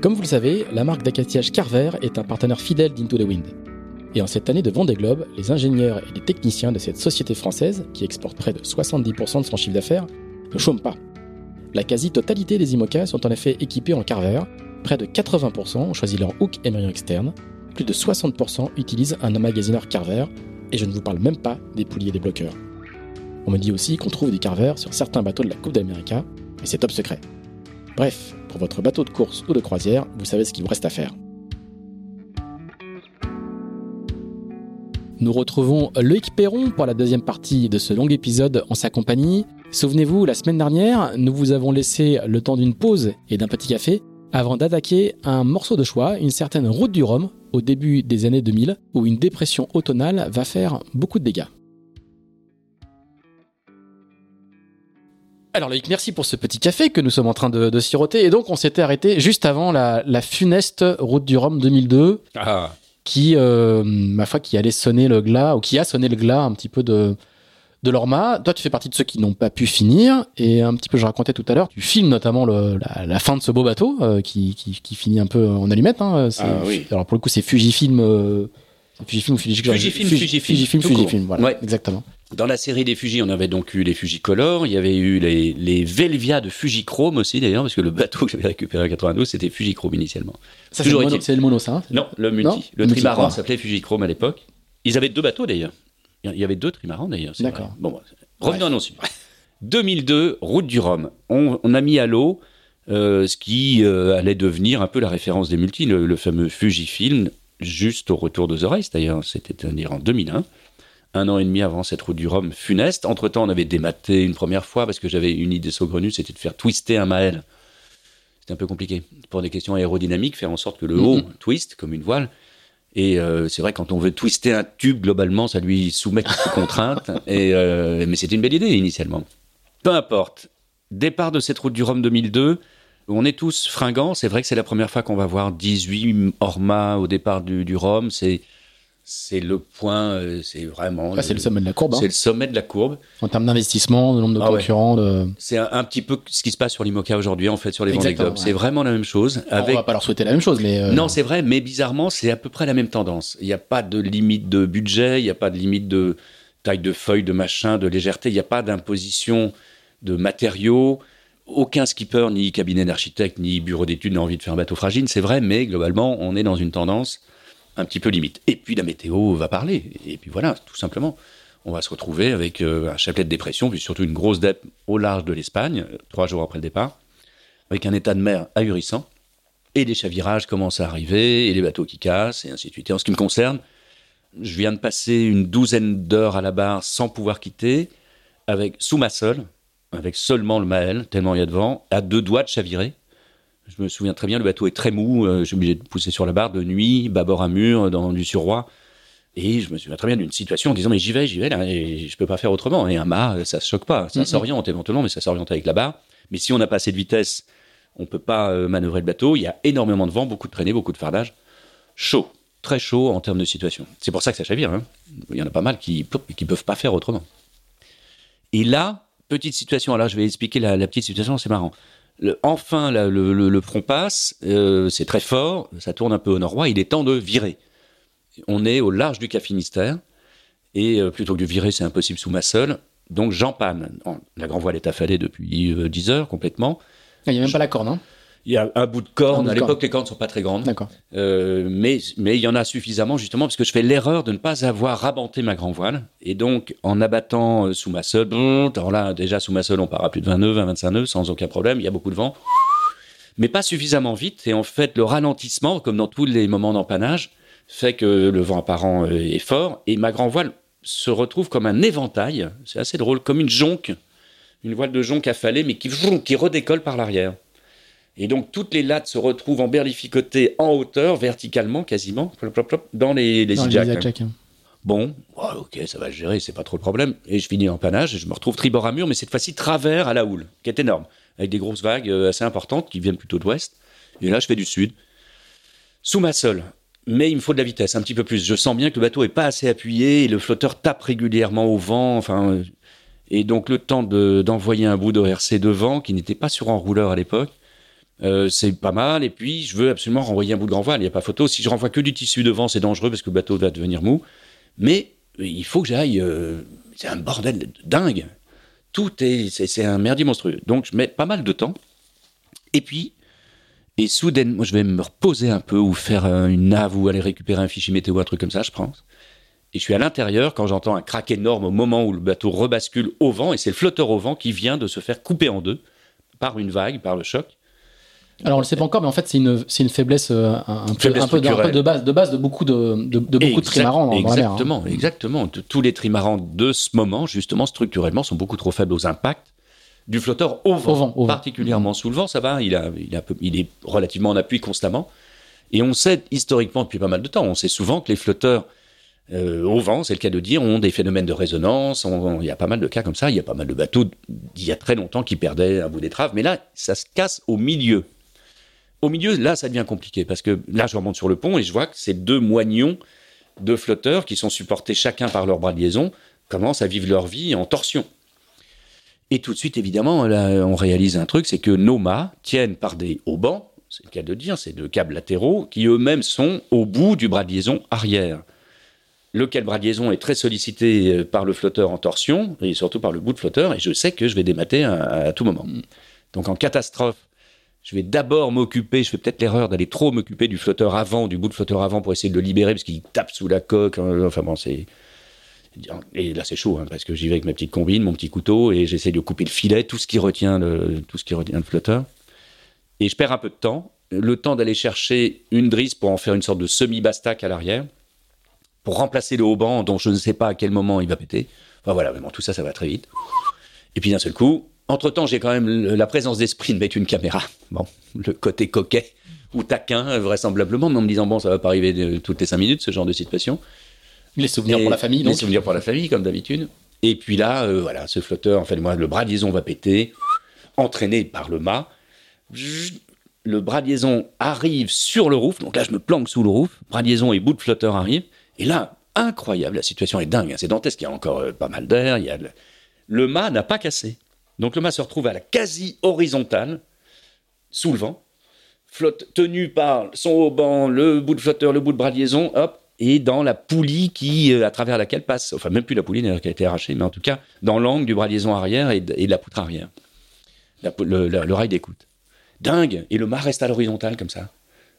Comme vous le savez, la marque d'accastillage Carver est un partenaire fidèle d'Into the Wind. Et en cette année de Vendée Globe, les ingénieurs et les techniciens de cette société française, qui exporte près de 70% de son chiffre d'affaires, ne chôment pas. La quasi-totalité des IMOCA sont en effet équipés en Carver, près de 80% ont choisi leur hook émergent externe, plus de 60% utilisent un emmagasineur Carver, et je ne vous parle même pas des poulies et des bloqueurs. On me dit aussi qu'on trouve des Carver sur certains bateaux de la Coupe d'Amérique, mais c'est top secret. Bref, pour votre bateau de course ou de croisière, vous savez ce qu'il vous reste à faire. Nous retrouvons Loïc Perron pour la deuxième partie de ce long épisode en sa compagnie. Souvenez-vous, la semaine dernière, nous vous avons laissé le temps d'une pause et d'un petit café avant d'attaquer un morceau de choix, une certaine route du Rhum, au début des années 2000, où une dépression automnale va faire beaucoup de dégâts. Alors Loïc, merci pour ce petit café que nous sommes en train de, siroter. Et donc on s'était arrêté juste avant la, funeste route du Rhum 2002, ah. qui, euh, ma foi, qui allait sonner le glas, ou qui a sonné le glas un petit peu de, de l'Orma. Toi, tu fais partie de ceux qui n'ont pas pu finir. Et un petit peu, je racontais tout à l'heure, tu filmes notamment la, fin de ce beau bateau euh, qui, qui, finit un peu en allumette. Hein. Ah, oui. Alors pour le coup, c'est Fujifilm. Euh, Fujifilm ou Fujifilm Fujifilm, Fujifilm, Fujifilm, Fujifilm, voilà, ouais. exactement. Dans la série des Fuji, on avait donc eu les Fujicolor, il y avait eu les, les Velvia de Fujichrome aussi d'ailleurs, parce que le bateau que j'avais récupéré en 92, c'était Fujichrome initialement. Ça, c'est le, mono, ça hein Non, le multi. le, trimaran s'appelait Fujichrome à l'époque. Ils avaient deux bateaux d'ailleurs. Il y avait deux trimarans d'ailleurs. D'accord. Bon, revenons à nos 2002, route du Rhum. On, a mis à l'eau euh, ce qui euh, allait devenir un peu la référence des multis, le, le fameux Fujifilm, juste au retour de The Race d'ailleurs, c'était en 2001 un an et demi avant cette route du Rhum funeste. Entre-temps, on avait dématé une première fois parce que j'avais une idée saugrenue, c'était de faire twister un Maël. C'était un peu compliqué. Pour des questions aérodynamiques, faire en sorte que le haut twist comme une voile. Et euh, c'est vrai, quand on veut twister un tube, globalement, ça lui soumet quelques contraintes. Et, euh, mais c'était une belle idée initialement. Peu importe. Départ de cette route du Rhum 2002. On est tous fringants. C'est vrai que c'est la première fois qu'on va voir 18 Orma au départ du, du Rhum. C'est c'est le point, euh, c'est vraiment. c'est le sommet de la courbe. Hein. C'est le sommet de la courbe. En termes d'investissement, de nombre de ah concurrents. C'est un, petit peu ce qui se passe sur l'IMOCA aujourd'hui, en fait, sur les Vendée Globe. C'est vraiment la même chose. Avec... On va pas leur souhaiter la même chose, mais. Euh, non, c'est vrai, mais bizarrement, c'est à peu près la même tendance. Il n'y a pas de limite de budget, il n'y a pas de limite de taille de feuille, de machin, de légèreté, il n'y a pas d'imposition de matériaux. Aucun skipper, ni cabinet d'architecte, ni bureau d'études n'a envie de faire un bateau fragile, c'est vrai, mais globalement, on est dans une tendance un petit peu limite. Et puis la météo va parler. Et puis voilà, tout simplement. On va se retrouver avec euh, un chapelet de dépression, puis surtout une grosse dette au large de l'Espagne, trois jours après le départ, avec un état de mer ahurissant. Et les chavirages commencent à arriver, et les bateaux qui cassent, et ainsi de suite. Et en ce qui me concerne, je viens de passer une douzaine d'heures à la barre sans pouvoir quitter, avec sous ma sole, avec seulement le Maël, tellement il y a de vent, à deux doigts de chavirer. Je me souviens très bien, le bateau est très mou, euh, je suis obligé de pousser sur la barre de nuit, bâbord à mur, dans du surroi. Et je me souviens très bien d'une situation en disant mais j'y vais, j'y vais là, et je peux pas faire autrement. Et un mât, ça se choque pas, ça s'oriente éventuellement, mais ça s'oriente avec la barre. Mais si on n'a pas assez de vitesse, on peut pas euh, manœuvrer le bateau. Il y a énormément de vent, beaucoup de traînées, beaucoup de fardage. Chaud, très chaud en termes de situation. C'est pour ça que ça chavire. Hein. Il y en a pas mal qui qui peuvent pas faire autrement. Et là, petite situation. Alors je vais expliquer la petite situation, c'est marrant enfin, le, front passe, euh, c'est très fort, ça tourne un peu au nord-ouest, il est temps de virer. On est au large du Cap Finistère, et euh, plutôt que de virer, c'est impossible sous ma seule, donc j'empanne. La grand voile est affalée depuis 10 euh, heures complètement. Il n'y a même pas la corne, hein il y a un bout de corne. à l'époque, les cornes ne sont pas très grandes. D'accord. Euh, mais, mais il y en a suffisamment, justement, parce que je fais l'erreur de ne pas avoir rabanté ma grand voile. Et donc, en abattant euh, sous ma seule, alors là, déjà, sous ma seule, on part à plus de 20 nœuds, 20, 25 nœuds, sans aucun problème. Il y a beaucoup de vent. Mais pas suffisamment vite. Et en fait, le ralentissement, comme dans tous les moments d'empannage, fait que le vent apparent euh, est fort. Et ma grand voile se retrouve comme un éventail. C'est assez drôle, comme une jonque. Une voile de jonque affalée, mais qui, qui redécolle par l'arrière. Et donc, toutes les lattes se retrouvent emberlificotées en hauteur, verticalement, quasiment, dans les, les Dans zigzags. les. Bon, ouais, ok, ça va gérer, c'est pas trop le problème. Et je finis en panache et je me retrouve tribord à mur, mais cette fois-ci travers à la houle, qui est énorme, avec des grosses vagues euh, assez importantes qui viennent plutôt de l'ouest. Et là, je fais du sud, sous ma sole. Mais il me faut de la vitesse, un petit peu plus. Je sens bien que le bateau est pas assez appuyé et le flotteur tape régulièrement au vent. Enfin, euh, et donc le temps de- d'envoyer un bout d'ORC devant, qui n'était pas sur enrouleur à l'époque, euh, c'est pas mal. Et puis, je veux absolument renvoyer un bout de grand voile. Il n'y a pas photo. Si je renvoie que du tissu devant, c'est dangereux parce que le bateau va devenir mou. Mais il faut que j'aille. euh, c'est un bordel de dingue. Tout est. C'est un merdier monstrueux. Donc, je mets pas mal de temps. Et puis. Et soudainement, je vais me reposer un peu ou faire euh, une nave ou aller récupérer un fichier météo, un truc comme ça, je pense. Et je suis à l'intérieur quand j'entends un crack énorme au moment où le bateau rebascule au vent. Et c'est le flotteur au vent qui vient de se faire couper en deux par une vague, par le choc. Alors on le sait pas encore, mais en fait c'est une, c'est une faiblesse, euh, un, un peu, Faiblesse un peu un peu de base, de base de beaucoup de, de, de beaucoup de trimarans dans, dans la mer. hein. Exactement, exactement. Tous les trimarans de ce moment, justement, structurellement, sont beaucoup trop faibles aux impacts du flotteur au vent, Au vent, au vent. particulièrement sous le vent. Ça va, il, a, il, a il est relativement en appui constamment. Et on sait historiquement depuis pas mal de temps, on sait souvent que les flotteurs euh, au vent, c'est le cas de dire, ont des phénomènes de résonance. On- on- il y a pas mal de cas comme ça. Il y a pas mal de bateaux d'il y a très longtemps qui perdaient un bout d'étrave. Mais là, ça se casse au milieu. Au milieu, là, ça devient compliqué parce que là, je remonte sur le pont et je vois que ces deux moignons de flotteurs qui sont supportés chacun par leur bras de liaison commencent à vivre leur vie en torsion. Et tout de suite, évidemment, là, on réalise un truc, c'est que nos mâts tiennent par des haubans, c'est le cas de le dire, c'est deux câbles latéraux qui eux-mêmes sont au bout du bras de liaison arrière. Lequel bras de liaison est très sollicité euh, par le flotteur en torsion et surtout par le bout de flotteur, et je sais que je vais démater à, à tout moment. Donc en catastrophe, je vais d'abord m'occuper, je fais peut-être l'erreur d'aller trop m'occuper du flotteur avant, du bout de flotteur avant pour essayer de le libérer parce qu'il tape sous la coque. hein, Enfin bon, c'est. Et là, c'est chaud hein, parce que j'y vais avec ma petite combine, mon petit couteau et j'essaie de couper le filet, tout ce qui retient le, tout ce qui retient le flotteur. Et je perds un peu de temps, le temps d'aller chercher une drisse pour en faire une sorte de semi-bastac à l'arrière, pour remplacer le haut-banc dont je ne sais pas à quel moment il va péter. Enfin voilà, bon, tout ça, ça va très vite. Et puis d'un seul coup, entre-temps, j'ai quand même la présence d'esprit de mettre une caméra. Bon, le côté coquet ou taquin, euh, vraisemblablement, mais en me disant, bon, ça va pas arriver euh, toutes les cinq minutes, ce genre de situation. Les souvenirs Et pour la famille, Les donc. souvenirs pour la famille, comme d'habitude. Et puis là, euh, voilà, ce flotteur, en fait, moi, le bras de liaison va péter, entraîné par le mât. Le bras de liaison arrive sur le roof, donc là, je me planque sous le roof. Bras de liaison et bout de flotteur arrivent. Et là, incroyable, la situation est dingue, hein, c'est dantesque, il y a encore euh, pas mal d'air. il Y a le... le mât n'a pas cassé. Donc le mât se retrouve à la quasi horizontale, sous le vent, flotte tenu par son haut-banc, le bout de flotteur, le bout de bras liaison, hop, et dans la poulie qui, euh, à travers laquelle passe, enfin même plus la poulie d'ailleurs qui a été arrachée, mais en tout cas dans l'angle du bras liaison arrière et de, la poutre arrière, le, le rail d'écoute. Dingue Et le mât reste à l'horizontale comme ça,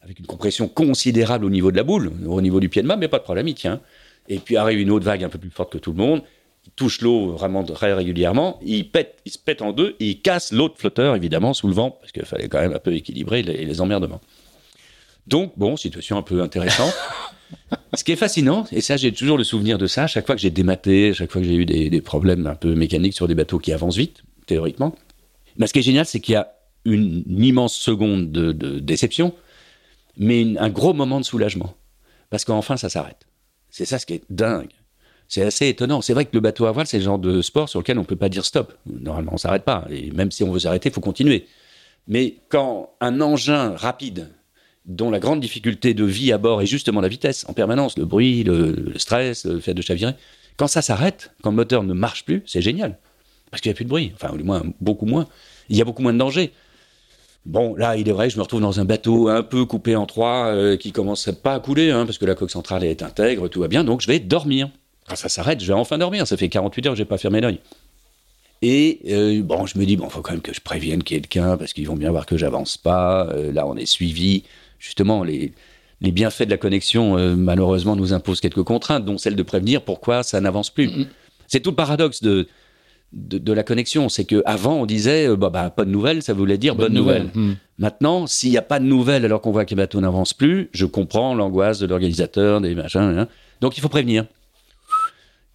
avec une compression considérable au niveau de la boule, au niveau du pied de mât, mais pas de problème, il tient. Et puis arrive une autre vague un peu plus forte que tout le monde, il touche l'eau vraiment très régulièrement, il pète, il se pète en deux et il casse l'autre flotteur évidemment sous le vent parce qu'il fallait quand même un peu équilibrer les, les emmerdements. Donc bon, situation un peu intéressante. Ce qui est fascinant, et ça j'ai toujours le souvenir de ça, chaque fois que j'ai dématé, chaque fois que j'ai eu des, des problèmes un peu mécaniques sur des bateaux qui avancent vite, théoriquement, mais ce qui est génial, c'est qu'il y a une, une immense seconde de, de déception, mais une- un gros moment de soulagement. Parce qu'enfin, ça s'arrête. C'est ça ce qui est dingue. C'est assez étonnant. C'est vrai que le bateau à voile, c'est le genre de sport sur lequel on ne peut pas dire stop. Normalement, on s'arrête pas. Et même si on veut s'arrêter, il faut continuer. Mais quand un engin rapide, dont la grande difficulté de vie à bord est justement la vitesse en permanence, le bruit, le, stress, le fait de chavirer, quand ça s'arrête, quand le moteur ne marche plus, c'est génial. Parce qu'il n'y a plus de bruit. Enfin, du moins, beaucoup moins. Il y a beaucoup moins de danger. Bon, là, il est vrai, je me retrouve dans un bateau un peu coupé en trois, euh, qui commence pas à couler, hein, parce que la coque centrale est intègre, tout va bien, donc je vais dormir. Quand ça s'arrête, je vais enfin dormir. Ça fait 48 heures que j'ai pas fermé l'œil. Et euh, bon, je me dis, bon, faut quand même que je prévienne quelqu'un, parce qu'ils vont bien voir que j'avance pas. Euh, là, on est suivi. Justement, les, les bienfaits de la connexion, euh, malheureusement, nous imposent quelques contraintes, dont celle de prévenir pourquoi ça n'avance plus. C'est tout le paradoxe de, de, de la connexion. C'est qu'avant, on disait, bah, bah, pas de nouvelles, ça voulait dire bonne, nouvelle. Hmm. Maintenant, s'il n'y a pas de nouvelles alors qu'on voit que les bateaux n'avancent plus, je comprends l'angoisse de l'organisateur, des machins. hein. Donc il faut prévenir.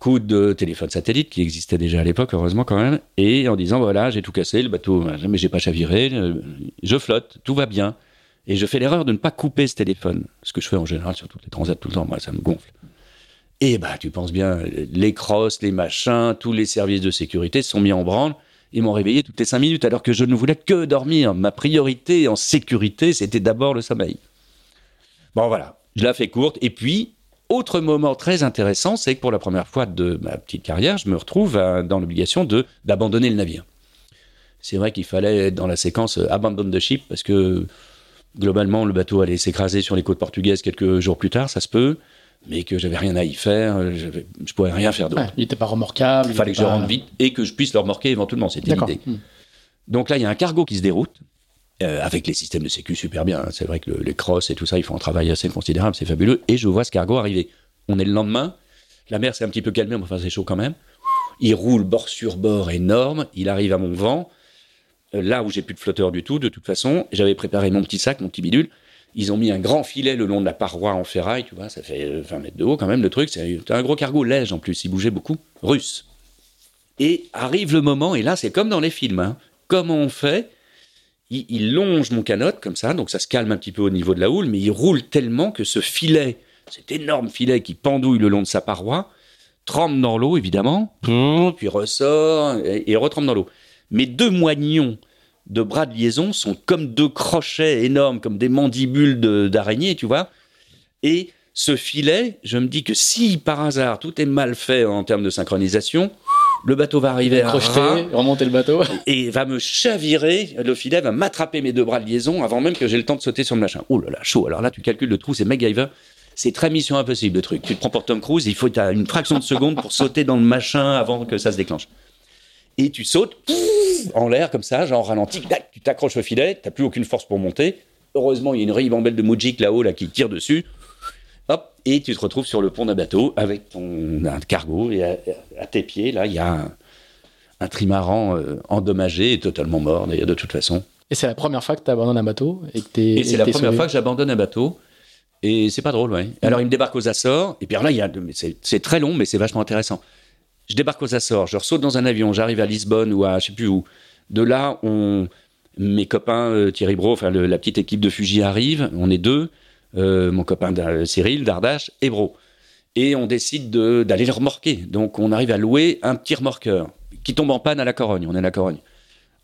Coup de téléphone satellite qui existait déjà à l'époque, heureusement quand même, et en disant voilà, j'ai tout cassé, le bateau, mais j'ai pas chaviré, je flotte, tout va bien. Et je fais l'erreur de ne pas couper ce téléphone, ce que je fais en général sur toutes les transats tout le temps, moi ça me gonfle. Et bah tu penses bien, les crosses, les machins, tous les services de sécurité sont mis en branle. Ils m'ont réveillé toutes les cinq minutes alors que je ne voulais que dormir. Ma priorité en sécurité, c'était d'abord le sommeil. Bon voilà, je la fais courte. Et puis, autre moment très intéressant, c'est que pour la première fois de ma petite carrière, je me retrouve dans l'obligation de d'abandonner le navire. C'est vrai qu'il fallait être dans la séquence euh, abandon the ship parce que globalement le bateau allait s'écraser sur les côtes portugaises quelques jours plus tard, ça se peut, mais que j'avais rien à y faire, euh, je ne pourrais rien faire d'autre. il n'était pas remorquable. Il fallait que je rentre vite et que je puisse le remorquer éventuellement, c'était l'idée. Hmm. Donc là, il y a un cargo qui se déroute. Euh, avec les systèmes de sécu super bien. Hein. C'est vrai que les crosses et tout ça, ils font un travail assez considérable, c'est fabuleux. Et je vois ce cargo arriver. On est le lendemain, la mer s'est un petit peu calmée, mais enfin c'est chaud quand même. Il roule bord sur bord énorme, il arrive à mon vent, euh, là où j'ai plus de flotteur du tout, de toute façon. J'avais préparé mon petit sac, mon petit bidule. Ils ont mis un grand filet le long de la paroi en ferraille, tu vois, ça fait 20 euh, mètres de haut quand même le truc. C'est un gros cargo lège en plus, il bougeait beaucoup, russe. Et arrive le moment, et là c'est comme dans les films, hein. comment on fait il, longe mon canot comme ça, donc ça se calme un petit peu au niveau de la houle, mais il roule tellement que ce filet, cet énorme filet qui pendouille le long de sa paroi, trempe dans l'eau évidemment, puis ressort et, retrempe dans l'eau. Mes deux moignons de bras de liaison sont comme deux crochets énormes, comme des mandibules d'araignée, tu vois. Et ce filet, je me dis que si par hasard tout est mal fait en termes de synchronisation, le bateau va arriver à remonter le bateau et va me chavirer, le filet va m'attraper mes deux bras de liaison avant même que j'ai le temps de sauter sur le machin. Oh là là, chaud. Alors là, tu calcules le trou, c'est MacGyver. C'est très mission impossible le truc. Tu te prends pour Tom Cruise, il faut as une fraction de seconde pour sauter dans le machin avant que ça se déclenche. Et tu sautes en l'air comme ça, genre ralenti, tu t'accroches au filet, t'as plus aucune force pour monter. Heureusement, il y a une ribambelle de Mujik là-haut là, qui tire dessus hop, et tu te retrouves sur le pont d'un bateau avec ton cargo, et à, tes pieds, là, il y a un, trimaran euh, endommagé et totalement mort, d'ailleurs, de toute façon. Et c'est la première fois que tu abandonnes un bateau Et, et c'est la première fois que j'abandonne un bateau. Et c'est pas drôle, ouais. Alors, il me débarque aux Açores, et puis là, il y a, c'est très long, mais c'est vachement intéressant. Je débarque aux Açores, je ressaute dans un avion, j'arrive à Lisbonne ou à je sais plus où. De là, on, mes copains, euh, Thierry Bro, enfin la petite équipe de Fuji arrive, on est deux. Euh, mon copain Cyril, Dardache et Bro. Et on décide d'aller le remorquer. Donc on arrive à louer un petit remorqueur qui tombe en panne à la Corogne. On est à la Corogne.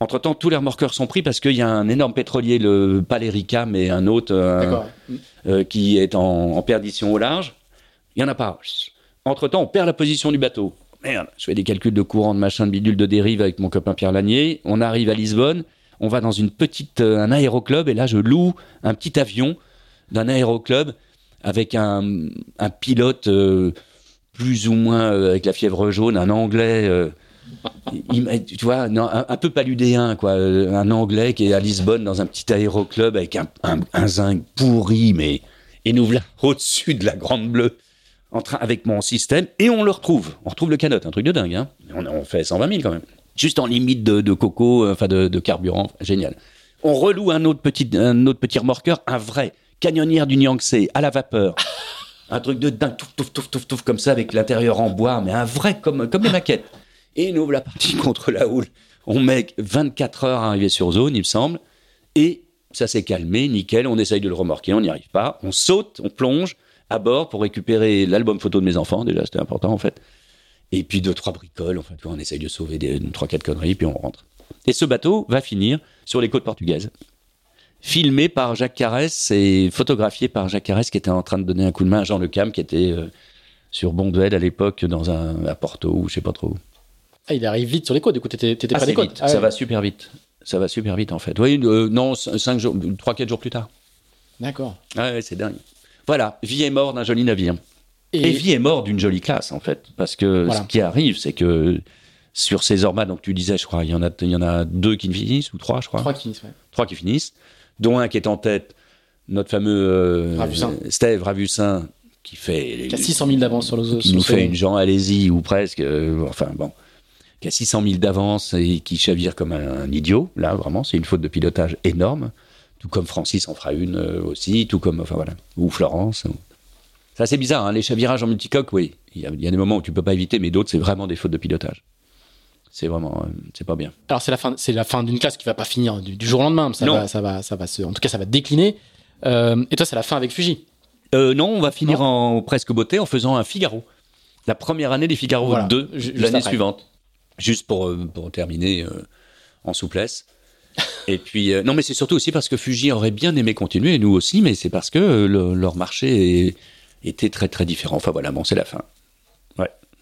Entre-temps, tous les remorqueurs sont pris parce qu'il y a un énorme pétrolier, le Palerica, mais un autre euh, euh, qui est en, perdition au large. Il n'y en a pas. Entre-temps, on perd la position du bateau. Merde, je fais des calculs de courant, de machin, de bidule, de dérive avec mon copain Pierre Lanier. On arrive à Lisbonne, on va dans une petite, un aéroclub et là, je loue un petit avion d'un aéroclub avec un, pilote euh, plus ou moins euh, avec la fièvre jaune, un anglais. Euh, tu vois, un, peu paludéen, quoi. Un anglais qui est à Lisbonne dans un petit aéroclub avec un, un, zinc pourri, mais. Et nous voilà au-dessus de la Grande Bleue, en train, avec mon système, et on le retrouve. On retrouve le canot, un truc de dingue, hein. On, fait 120 000 quand même. Juste en limite de, coco, enfin de, de, carburant, génial. On reloue un autre un autre petit remorqueur, un vrai Canyonnière du Yangtze à la vapeur. un truc de dingue, touf, touf, touf, touf, touf, comme ça, avec l'intérieur en bois, mais un vrai, comme, comme les maquettes. Et nous, la partie contre la houle. On met 24 heures à arriver sur zone, il me semble. Et ça s'est calmé, nickel. On essaye de le remorquer, on n'y arrive pas. On saute, on plonge à bord pour récupérer l'album photo de mes enfants. Déjà, c'était important, en fait. Et puis deux, trois bricoles. Enfin, on essaye de sauver des, trois, quatre conneries, puis on rentre. Et ce bateau va finir sur les côtes portugaises filmé par Jacques Carès et photographié par Jacques Carès qui était en train de donner un coup de main à Jean Le Cam qui était euh, sur Bonduel à l'époque dans un à Porto ou je sais pas trop. Ah, il arrive vite sur les côtes. Du coup, t'étais, étais pas des côtes. Ah ça va super vite. Ça va super vite en fait. Oui, euh, non, 5 jours, 3 4 jours plus tard. D'accord. Ah ouais, c'est dingue. Voilà, vie et mort d'un joli navire. Et... vie et mort d'une jolie classe en fait, parce que ce qui arrive, c'est que sur ces ormas, donc tu disais, je crois, il y en a, il y en a deux qui finissent ou trois, je crois. Trois qui finissent. Ouais. Trois qui finissent dont un qui est en tête, notre fameux euh, Steve Ravussin, qui fait. Qui a 600 000 d'avance sur les Qui nous fait une Jean Alési, ou presque, euh, enfin bon, qui a 600 000 d'avance et qui chavire comme un, idiot. Là, vraiment, c'est une faute de pilotage énorme. Tout comme Francis en fera une euh, aussi, tout comme. Enfin voilà. Ou Florence. Ça, c'est bizarre, hein, les chavirages en multicoque, oui. Il y, a, il y a des moments où tu peux pas éviter, mais d'autres, c'est vraiment des fautes de pilotage. C'est vraiment, euh, c'est pas bien. Alors c'est la fin, c'est la fin d'une classe qui va pas finir du, du jour au lendemain. Ça Non. va, ça va, ça va se, en tout cas, ça va décliner. Euh, et toi, c'est la fin avec Fuji. Euh, non, on va finir en presque beauté en faisant un Figaro. La première année des Figaro Voilà, 2, ju- juste l'année suivante. Juste pour, euh, pour terminer euh, en souplesse. Et puis, non, mais c'est surtout aussi parce que Fuji aurait bien aimé continuer, et nous aussi, mais c'est parce que le- leur marché est- était très très différent. Enfin voilà, bon, c'est la fin.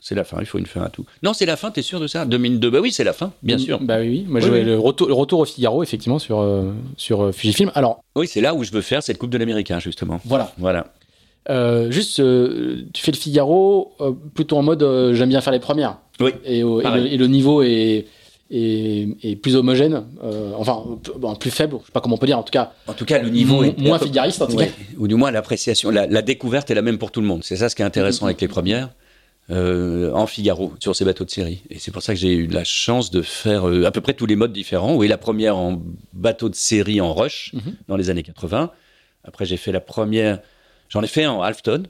C'est la fin, il faut une fin à tout. Non, c'est la fin, t'es sûr de ça? 2002, bah oui, c'est la fin, bien sûr. Bah oui, oui. Moi, Oui, je oui. le retour, le retour au Figaro, effectivement, sur euh, sur euh, Fujifilm. Alors Oui, c'est là où je veux faire cette Coupe de l'Américain, justement. voilà. Voilà. Euh, juste, tu fais le Figaro plutôt en mode j'aime bien faire les premières. Oui. Et, le, et le niveau est, est, est plus homogène, enfin bon, plus faible, je sais pas comment on peut dire. En tout cas, En tout cas, le niveau est moins figariste en tout Ouais. cas. Ou du moins l'appréciation, la, la découverte est la même pour tout le monde. C'est ça ce qui est intéressant Mhm. avec les premières. Euh, en Figaro, sur ces bateaux de série. Et c'est pour ça que j'ai eu la chance de faire euh, à peu près tous les modes différents. Oui, la première en bateau de série en rush Mhm. dans les années 80. Après, j'ai fait la première, j'en ai fait un en halfton,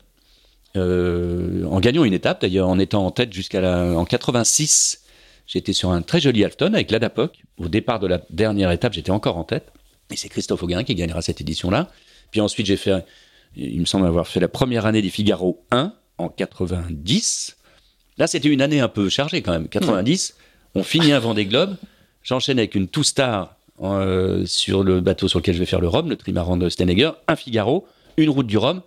euh, en gagnant une étape d'ailleurs, en étant en tête jusqu'à la, en 86. J'étais sur un très joli halfton avec l'Adapoc. Au départ de la dernière étape, j'étais encore en tête. Et c'est Christophe Auguin qui gagnera cette édition-là. Puis ensuite, j'ai fait, il me semble avoir fait la première année des Figaro 1 en 90. Là, c'était une année un peu chargée quand même. 90, on finit un Vendée Globe. J'enchaîne avec une Two Star euh, sur le bateau sur lequel je vais faire le Rhum, le trimaran de Stenegger, un Figaro, une route du Rhum.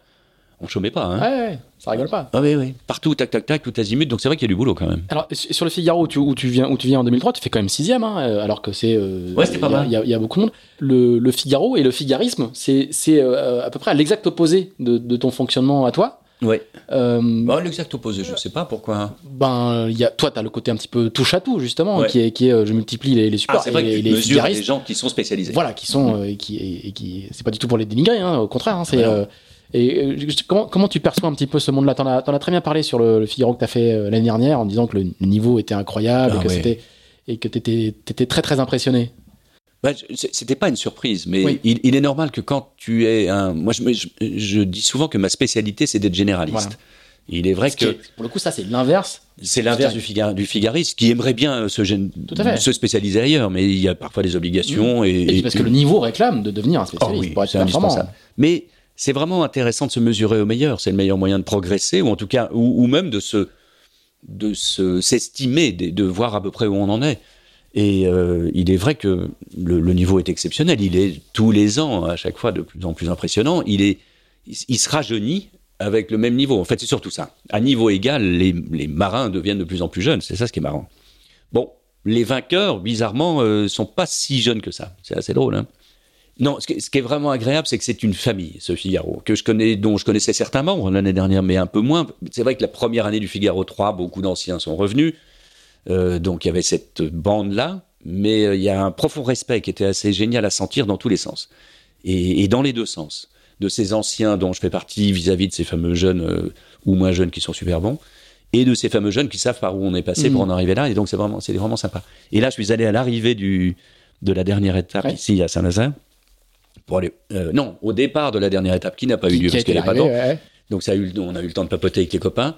On chômait pas, hein. Ouais, ouais, ça rigole pas. Ah oui, oui. Partout, tac, tac, tac, tout azimut. Donc c'est vrai qu'il y a du boulot quand même. Alors su- sur le Figaro où tu, où tu viens où tu viens en 2003, tu fais quand même sixième, hein, euh, alors que c'est euh, Ouais, c'était pas mal. Il y, a- il y a beaucoup de monde. Le, le Figaro et le figarisme, c'est c'est euh, à peu près à l'exact opposé de, de ton fonctionnement à toi. Oui. Euh, Bon, l'exact opposé, je sais pas pourquoi. hein. ben y a toi t'as le côté un petit peu touche à tout justement Ouais. qui est qui est euh, je multiplie les, les supports Ah, c'est vrai et que les, tu des gens qui sont spécialisés. Voilà, qui sont euh, et qui et, et qui c'est pas du tout pour les dénigrer, hein, au contraire. Hein, c'est Ah, bah non. euh, et euh, comment comment tu perçois un petit peu ce monde-là? T'en as t'en as très bien parlé sur le, le Figaro que t'as fait euh, l'année dernière en disant que le niveau était incroyable Ah, et que ouais. c'était et que t'étais t'étais très très impressionné. Bah, C'était pas une surprise, mais Oui. il, il est normal que quand tu es un. Moi, je, me- je, je dis souvent que ma spécialité, c'est d'être généraliste. Voilà. Il est vrai que pour le coup, ça c'est l'inverse. c'est l'inverse du, figa- du figariste qui aimerait bien se, spécialiser ailleurs, mais il y a parfois des obligations. Et, Et, puis parce que le niveau réclame de devenir un Oh spécialiste oui, pour être indispensable. Mais c'est vraiment intéressant de se mesurer au meilleur. C'est le meilleur moyen de progresser, ou en tout cas, ou, ou même de se de se s'estimer, de, de voir à peu près où on en est. Et euh, il est vrai que le, niveau est exceptionnel. Il est tous les ans, à chaque fois, de plus en plus impressionnant. Il est, il, se rajeunit avec le même niveau. En fait, c'est surtout ça. À niveau égal, les, les marins deviennent de plus en plus jeunes. C'est ça ce qui est marrant. Bon, les vainqueurs, bizarrement, euh, sont pas si jeunes que ça. C'est assez drôle. Hein non, ce qui, ce qui est vraiment agréable, c'est que c'est une famille, ce Figaro, que je connais, dont je connaissais certains membres l'année dernière, mais un peu moins. C'est vrai que la première année du Figaro 3, beaucoup d'anciens sont revenus. Euh, donc il y avait cette bande-là, mais euh, il y a un profond respect qui était assez génial à sentir dans tous les sens. Et, et dans les deux sens. De ces anciens dont je fais partie vis-à-vis de ces fameux jeunes euh, ou moins jeunes qui sont super bons, et de ces fameux jeunes qui savent par où on est passé pour en arriver là. Et donc c'est vraiment, vraiment sympa. Et là, je suis allé à l'arrivée de la dernière étape Ouais. ici à Saint-Nazaire. Pour aller, euh, non, au départ de la dernière étape qui n'a pas eu lieu parce qu'elle n'est pas ouais. Donc ça a eu, on a eu le temps de papoter avec les copains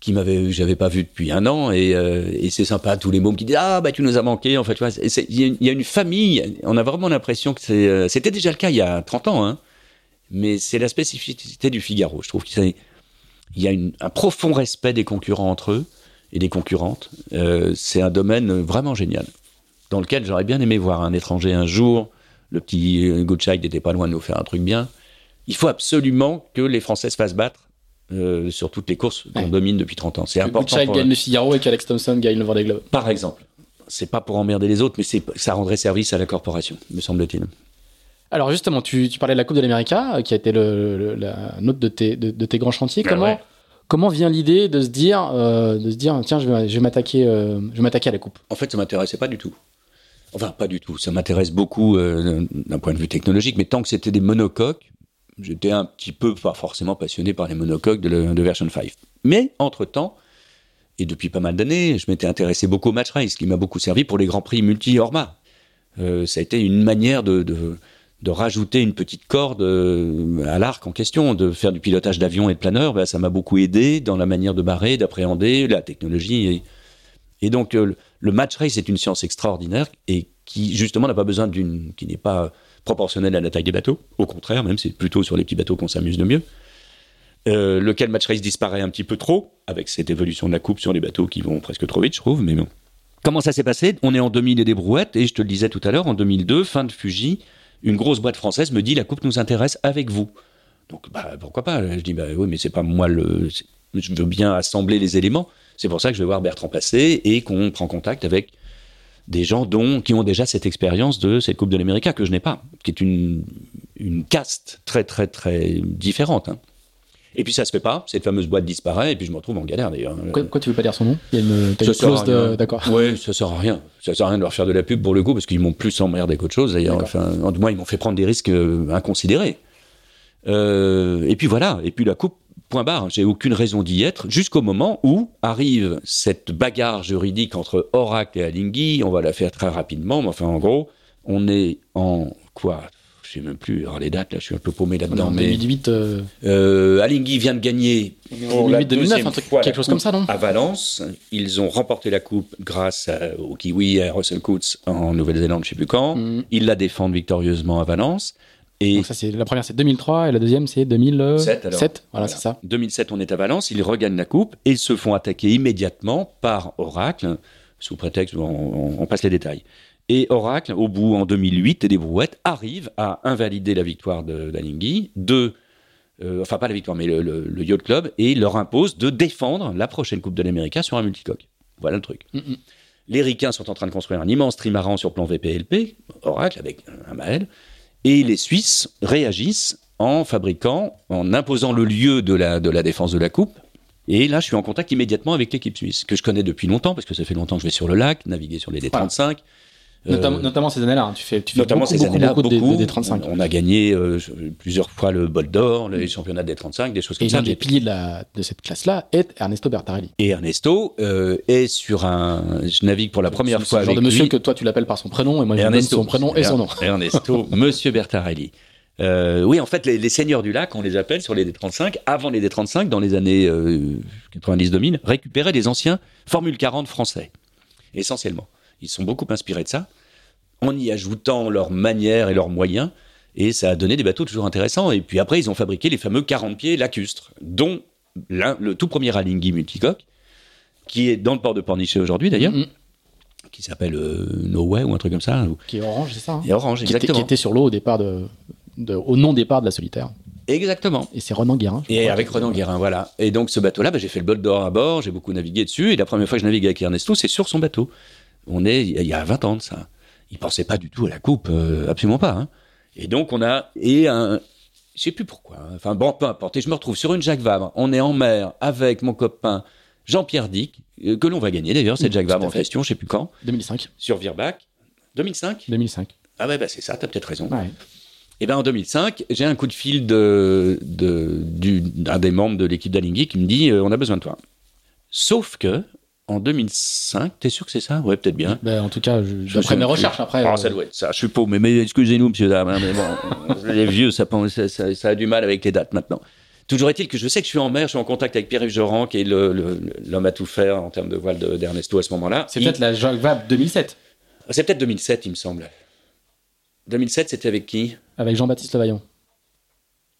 qui m'avaient, j'avais pas vu depuis un an et, euh, et c'est sympa tous les mômes qui disent ah bah tu nous as manqué en fait tu vois il y, a une- famille on a vraiment l'impression que euh, c'était déjà le cas il y a 30 ans hein mais c'est la spécificité du Figaro. Je trouve qu'il y a- un profond respect des concurrents entre eux et des concurrentes. Euh, c'est un domaine vraiment génial dans lequel j'aurais bien aimé voir un étranger un jour. Le petit Goodchild n'était pas loin de nous faire un truc bien. Il faut absolument que les Français se fassent battre euh, sur toutes les courses qu'on Ouais. domine depuis 30 ans. C'est Que important. Goodchild pour- gagne le Figaro et qu'Alex Thompson gagne le Vendée Globe. Par exemple. C'est pas pour emmerder les autres, mais ça rendrait service à la corporation, me semble-t-il. Alors justement, tu, tu parlais de la Coupe de l'América, euh, qui a été le, le- la note de tes, de, de tes grands chantiers. Ah Comment, ouais. comment vient l'idée de se dire, euh, de se dire, tiens, je vais, je vais m'attaquer, euh, je vais m'attaquer à la Coupe? En fait, ça m'intéressait pas du tout. Enfin, pas du tout. Ça m'intéresse beaucoup euh, d'un point de vue technologique, mais tant que c'était des monocoques, j'étais un petit peu, pas forcément passionné par les monocoques de, le- version 5. Mais, entre-temps, et depuis pas mal d'années, je m'étais intéressé beaucoup au match race, qui m'a beaucoup servi pour les grands prix multi-Orma. Euh, ça a été une manière de, de, rajouter une petite corde euh, à l'arc en question, de faire du pilotage d'avion et de planeur, ben, ça m'a beaucoup aidé dans la manière de barrer, d'appréhender la technologie. Et, donc euh, le match race est une science extraordinaire et qui justement n'a pas besoin d'une, qui n'est pas proportionnelle à la taille des bateaux. Au contraire, même c'est plutôt sur les petits bateaux qu'on s'amuse de mieux. Euh, lequel match race disparaît un petit peu trop avec cette évolution de la coupe sur les bateaux qui vont presque trop vite, je trouve. Mais bon. Comment ça s'est passé? On est en 2000 et des brouettes et je te le disais tout à l'heure, en 2002, fin de Fuji, une grosse boîte française me dit la coupe nous intéresse avec vous. Donc bah, pourquoi pas? Je dis bah oui mais c'est pas moi le je veux bien assembler les éléments. C'est pour ça que je vais voir Bertrand passer et qu'on prend contact avec des gens dont, qui ont déjà cette expérience de cette Coupe de l'Amérique que je n'ai pas, qui est une, une caste très très très différente. Hein. Et puis ça se fait pas, cette fameuse boîte disparaît, et puis je me retrouve en galère d'ailleurs. Pourquoi, tu veux pas dire son nom? Il y a une, clause de... D'accord. Oui, ça sert à rien. Ça sert à rien de leur faire de la pub pour le coup, parce qu'ils m'ont plus emmerdé qu'autre chose d'ailleurs. Enfin, moi, ils m'ont fait prendre des risques euh, inconsidérés. Euh, et puis voilà, et puis la coupe, point barre, j'ai aucune raison d'y être, jusqu'au moment où arrive cette bagarre juridique entre Oracle et Alinghi, on va la faire très rapidement, mais enfin en gros, on est en quoi? Je sais même plus alors les dates là je suis un peu paumé là-dedans mais 2008 euh... Euh, Alinghi vient de gagner 2008 2009 un truc, quelque chose comme ça non à Valence. Ils ont remporté la coupe grâce à, au Kiwi et à Russell Coates en Nouvelle-Zélande je sais plus quand. Mm. ils la défendent victorieusement à Valence et Donc ça c'est la première c'est 2003 et la deuxième c'est 2007 alors. 7, voilà, voilà. c'est ça 2007 on est à Valence ils regagnent la coupe et ils se font attaquer immédiatement par Oracle sous prétexte on, on, on passe les détails et Oracle, au bout, en 2008, et des brouettes, arrive à invalider la victoire d'Alinghi, de, euh, enfin pas la victoire, mais le, le, le, Yacht Club, et leur impose de défendre la prochaine Coupe de l'Amérique sur un multicoque. Voilà le truc. Mm -hmm. Les Ricains sont en train de construire un immense trimaran sur plan VPLP, Oracle, avec un Mael, et les Suisses réagissent en fabriquant, en imposant le lieu de la, de la défense de la Coupe, et là, je suis en contact immédiatement avec l'équipe suisse, que je connais depuis longtemps, parce que ça fait longtemps que je vais sur le lac, naviguer sur les D35. Voilà. Notamment, euh, notamment, ces années-là, hein. tu fais, tu fais notamment beaucoup, ces années-là, beaucoup, beaucoup, des, des 35. On, on, a gagné euh, plusieurs fois le bol d'or, les championnats des 35, des choses comme et ça. Et l'un des piliers de, la, de cette classe-là est Ernesto Bertarelli. Et Ernesto euh, est sur un, je navigue pour la première fois avec genre de monsieur lui. que toi tu l'appelles par son prénom et moi je Ernesto, son prénom et son nom. Ernesto, Monsieur Bertarelli. Euh, oui, en fait, les, les, seigneurs du lac, on les appelle sur les D35, avant les D35, dans les années euh, 90-2000, récupéraient des anciens Formule 40 français, essentiellement. Ils sont beaucoup inspirés de ça en y ajoutant leurs manières et leurs moyens. Et ça a donné des bateaux toujours intéressants. Et puis après, ils ont fabriqué les fameux 40 pieds lacustres, dont le tout premier Alinghi multicoque, qui est dans le port de Pornichet aujourd'hui d'ailleurs, mm -hmm. qui s'appelle euh, No Way ou un truc comme ça. Qui est orange, c'est ça hein Et orange, qui exactement. Était, qui était sur l'eau au départ de, de, au non-départ de la solitaire. Exactement. Et c'est Renan Guérin. Et avec Renan Guérin, voilà. Et donc ce bateau-là, bah, j'ai fait le bol d'or à bord, j'ai beaucoup navigué dessus. Et la première fois que je navigue avec Ernesto, c'est sur son bateau. On est il y a 20 ans de ça il pensait pas du tout à la coupe, euh, absolument pas. Hein. Et donc on a et un, je sais plus pourquoi. Hein. Enfin bon, peu importe. Et je me retrouve sur une Jacques Vabre. On est en mer avec mon copain Jean-Pierre Dick, euh, que l'on va gagner d'ailleurs, cette Jacques Vabre en question, je sais plus quand. 2005. Sur Virbach. 2005. 2005. Ah ouais, bah c'est ça. T'as peut-être raison. Ouais. Et ben en 2005, j'ai un coup de fil de d'un de, des membres de l'équipe d'Alinghi qui me dit euh, on a besoin de toi. Sauf que en 2005. T'es sûr que c'est ça? Ouais, peut-être bien. Ben, en tout cas, d'après mes recherches, après. Ah, euh... ça doit être ça. Je suis pauvre, mais, mais excusez-nous, monsieur dame. Hein, mais bon, les vieux, ça, ça, ça, ça, a du mal avec les dates maintenant. Toujours est-il que je sais que je suis en mer, je suis en contact avec Pierre-Yves Joran, qui est l'homme à tout faire en termes de voile d'Ernesto à ce moment-là. C'est peut-être la Jacques Vabre 2007. C'est peut-être 2007, il me semble. 2007, c'était avec qui? Avec Jean-Baptiste Levaillon.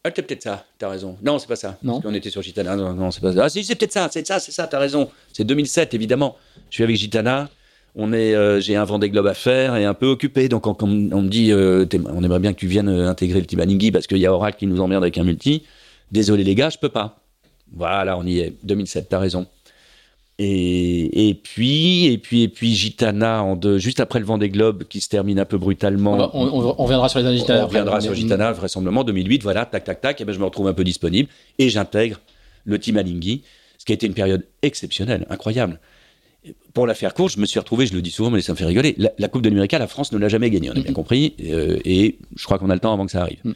Ah, c'est peut-être ça, t'as raison. Non, c'est pas ça. Non. Parce qu'on était sur Gitana. Non, non, c'est pas ça. Ah, si, c'est peut-être ça, c'est ça, c'est ça, t'as raison. C'est 2007, évidemment. Je suis avec Gitana. On est, euh, j'ai un Vendée Globe à faire et un peu occupé. Donc, on, on, on me dit, euh, on aimerait bien que tu viennes intégrer le Alinghi parce qu'il y a Oracle qui nous emmerde avec un multi. Désolé, les gars, je peux pas. Voilà, on y est. 2007, t'as raison. Et, et, puis, et puis, et puis, Gitana, en deux, juste après le Vendée Globe qui se termine un peu brutalement. On, on, on viendra sur les années Gitana. On viendra sur Gitana, vraisemblablement, 2008, voilà, tac, tac, tac, et ben je me retrouve un peu disponible et j'intègre le team Alinghi, ce qui a été une période exceptionnelle, incroyable. Pour la faire courte, je me suis retrouvé, je le dis souvent, mais ça me fait rigoler. La, la Coupe de l'Amérique, la France ne l'a jamais gagnée, on a mm -hmm. bien compris, euh, et je crois qu'on a le temps avant que ça arrive. Mm.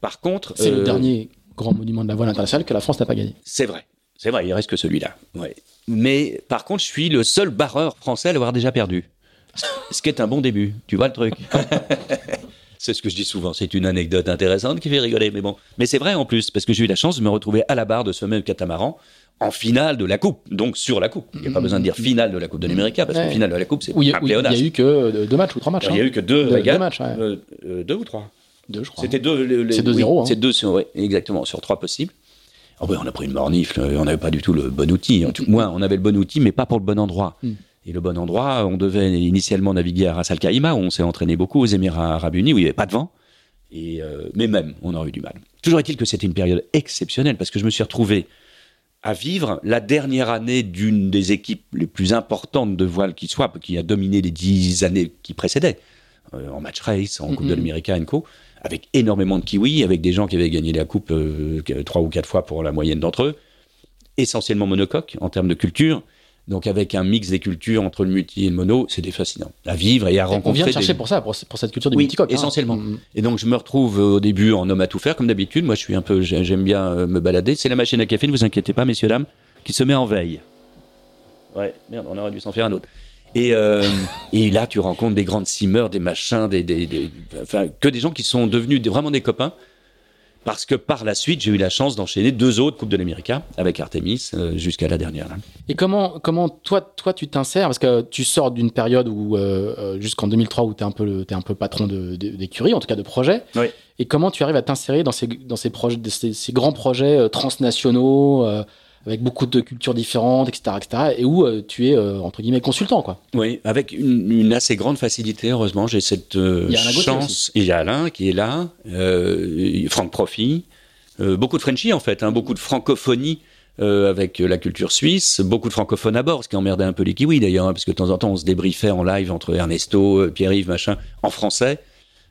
Par contre. C'est euh, le dernier grand monument de la voile internationale que la France n'a pas gagné. C'est vrai. C'est vrai, il reste que celui-là. Ouais. Mais par contre, je suis le seul barreur français à l'avoir déjà perdu. Ce qui est un bon début. Tu vois le truc? C'est ce que je dis souvent. C'est une anecdote intéressante qui fait rigoler, mais bon. Mais c'est vrai en plus, parce que j'ai eu la chance de me retrouver à la barre de ce même catamaran en finale de la Coupe, donc sur la Coupe. Il n'y a pas besoin de dire finale de la Coupe de l'Amérique, parce que finale de la Coupe, c'est un pléonasme. Il n'y a eu que deux matchs ou trois matchs. Il n'y a eu que deux, deux, matchs. Euh, euh, deux ou trois Deux, je crois. C'était deux. C'est deux zéro. C'est deux, exactement, sur trois possibles. Oh on a pris une mornifle, on n'avait pas du tout le bon outil. En tout, moins, on avait le bon outil, mais pas pour le bon endroit. Mm. Et le bon endroit, on devait initialement naviguer à Ras Al Khaimah, où on s'est entraîné beaucoup, aux Émirats Arabes Unis, où il n'y avait pas de vent. Et euh, mais même, on aurait eu du mal. Toujours est-il que c'était une période exceptionnelle, parce que je me suis retrouvé à vivre la dernière année d'une des équipes les plus importantes de voile qui soit, qui a dominé les dix années qui précédaient, euh, en match race, en Coupe de l'Amérique Co avec énormément de kiwis, avec des gens qui avaient gagné la coupe euh, trois ou quatre fois pour la moyenne d'entre eux, essentiellement monocoque en termes de culture. Donc avec un mix des cultures entre le multi et le mono, c'était fascinant à vivre et à rencontrer. On vient chercher pour ça, pour, cette culture du oui, multicoque. Hein. Essentiellement. Mm-hmm. Et donc je me retrouve euh, au début en homme à tout faire comme d'habitude. Moi je suis un peu, j'aime bien euh, me balader. C'est la machine à café, ne vous inquiétez pas, messieurs dames, qui se met en veille. Ouais, merde, on aurait dû s'en faire un autre. Et, euh, et, là, tu rencontres des grandes simmers, des machins, des, des, enfin, que des gens qui sont devenus vraiment des copains. Parce que par la suite, j'ai eu la chance d'enchaîner deux autres Coupes de l'Amérique avec Artemis euh, jusqu'à la dernière. Et comment, comment toi, toi tu t'insères? Parce que tu sors d'une période où, euh, jusqu'en 2003, où tu es, un peu es un peu patron d'écurie, en tout cas de projet. Oui. Et comment tu arrives à t'insérer dans ces, dans ces, projets, ces, ces grands projets transnationaux avec beaucoup de cultures différentes, etc., etc., et où euh, tu es euh, entre guillemets consultant, quoi. Oui, avec une, assez grande facilité. Heureusement, j'ai cette euh, chance. Il y a Alain qui est là, Franck Profi, beaucoup de Frenchie en fait, hein, beaucoup de francophonie. avec la culture suisse, beaucoup de francophones à bord, ce qui emmerdait un peu les kiwis d'ailleurs, hein, parce que de temps en temps on se débriefait en live entre Ernesto, Pierre-Yves, machin, en français.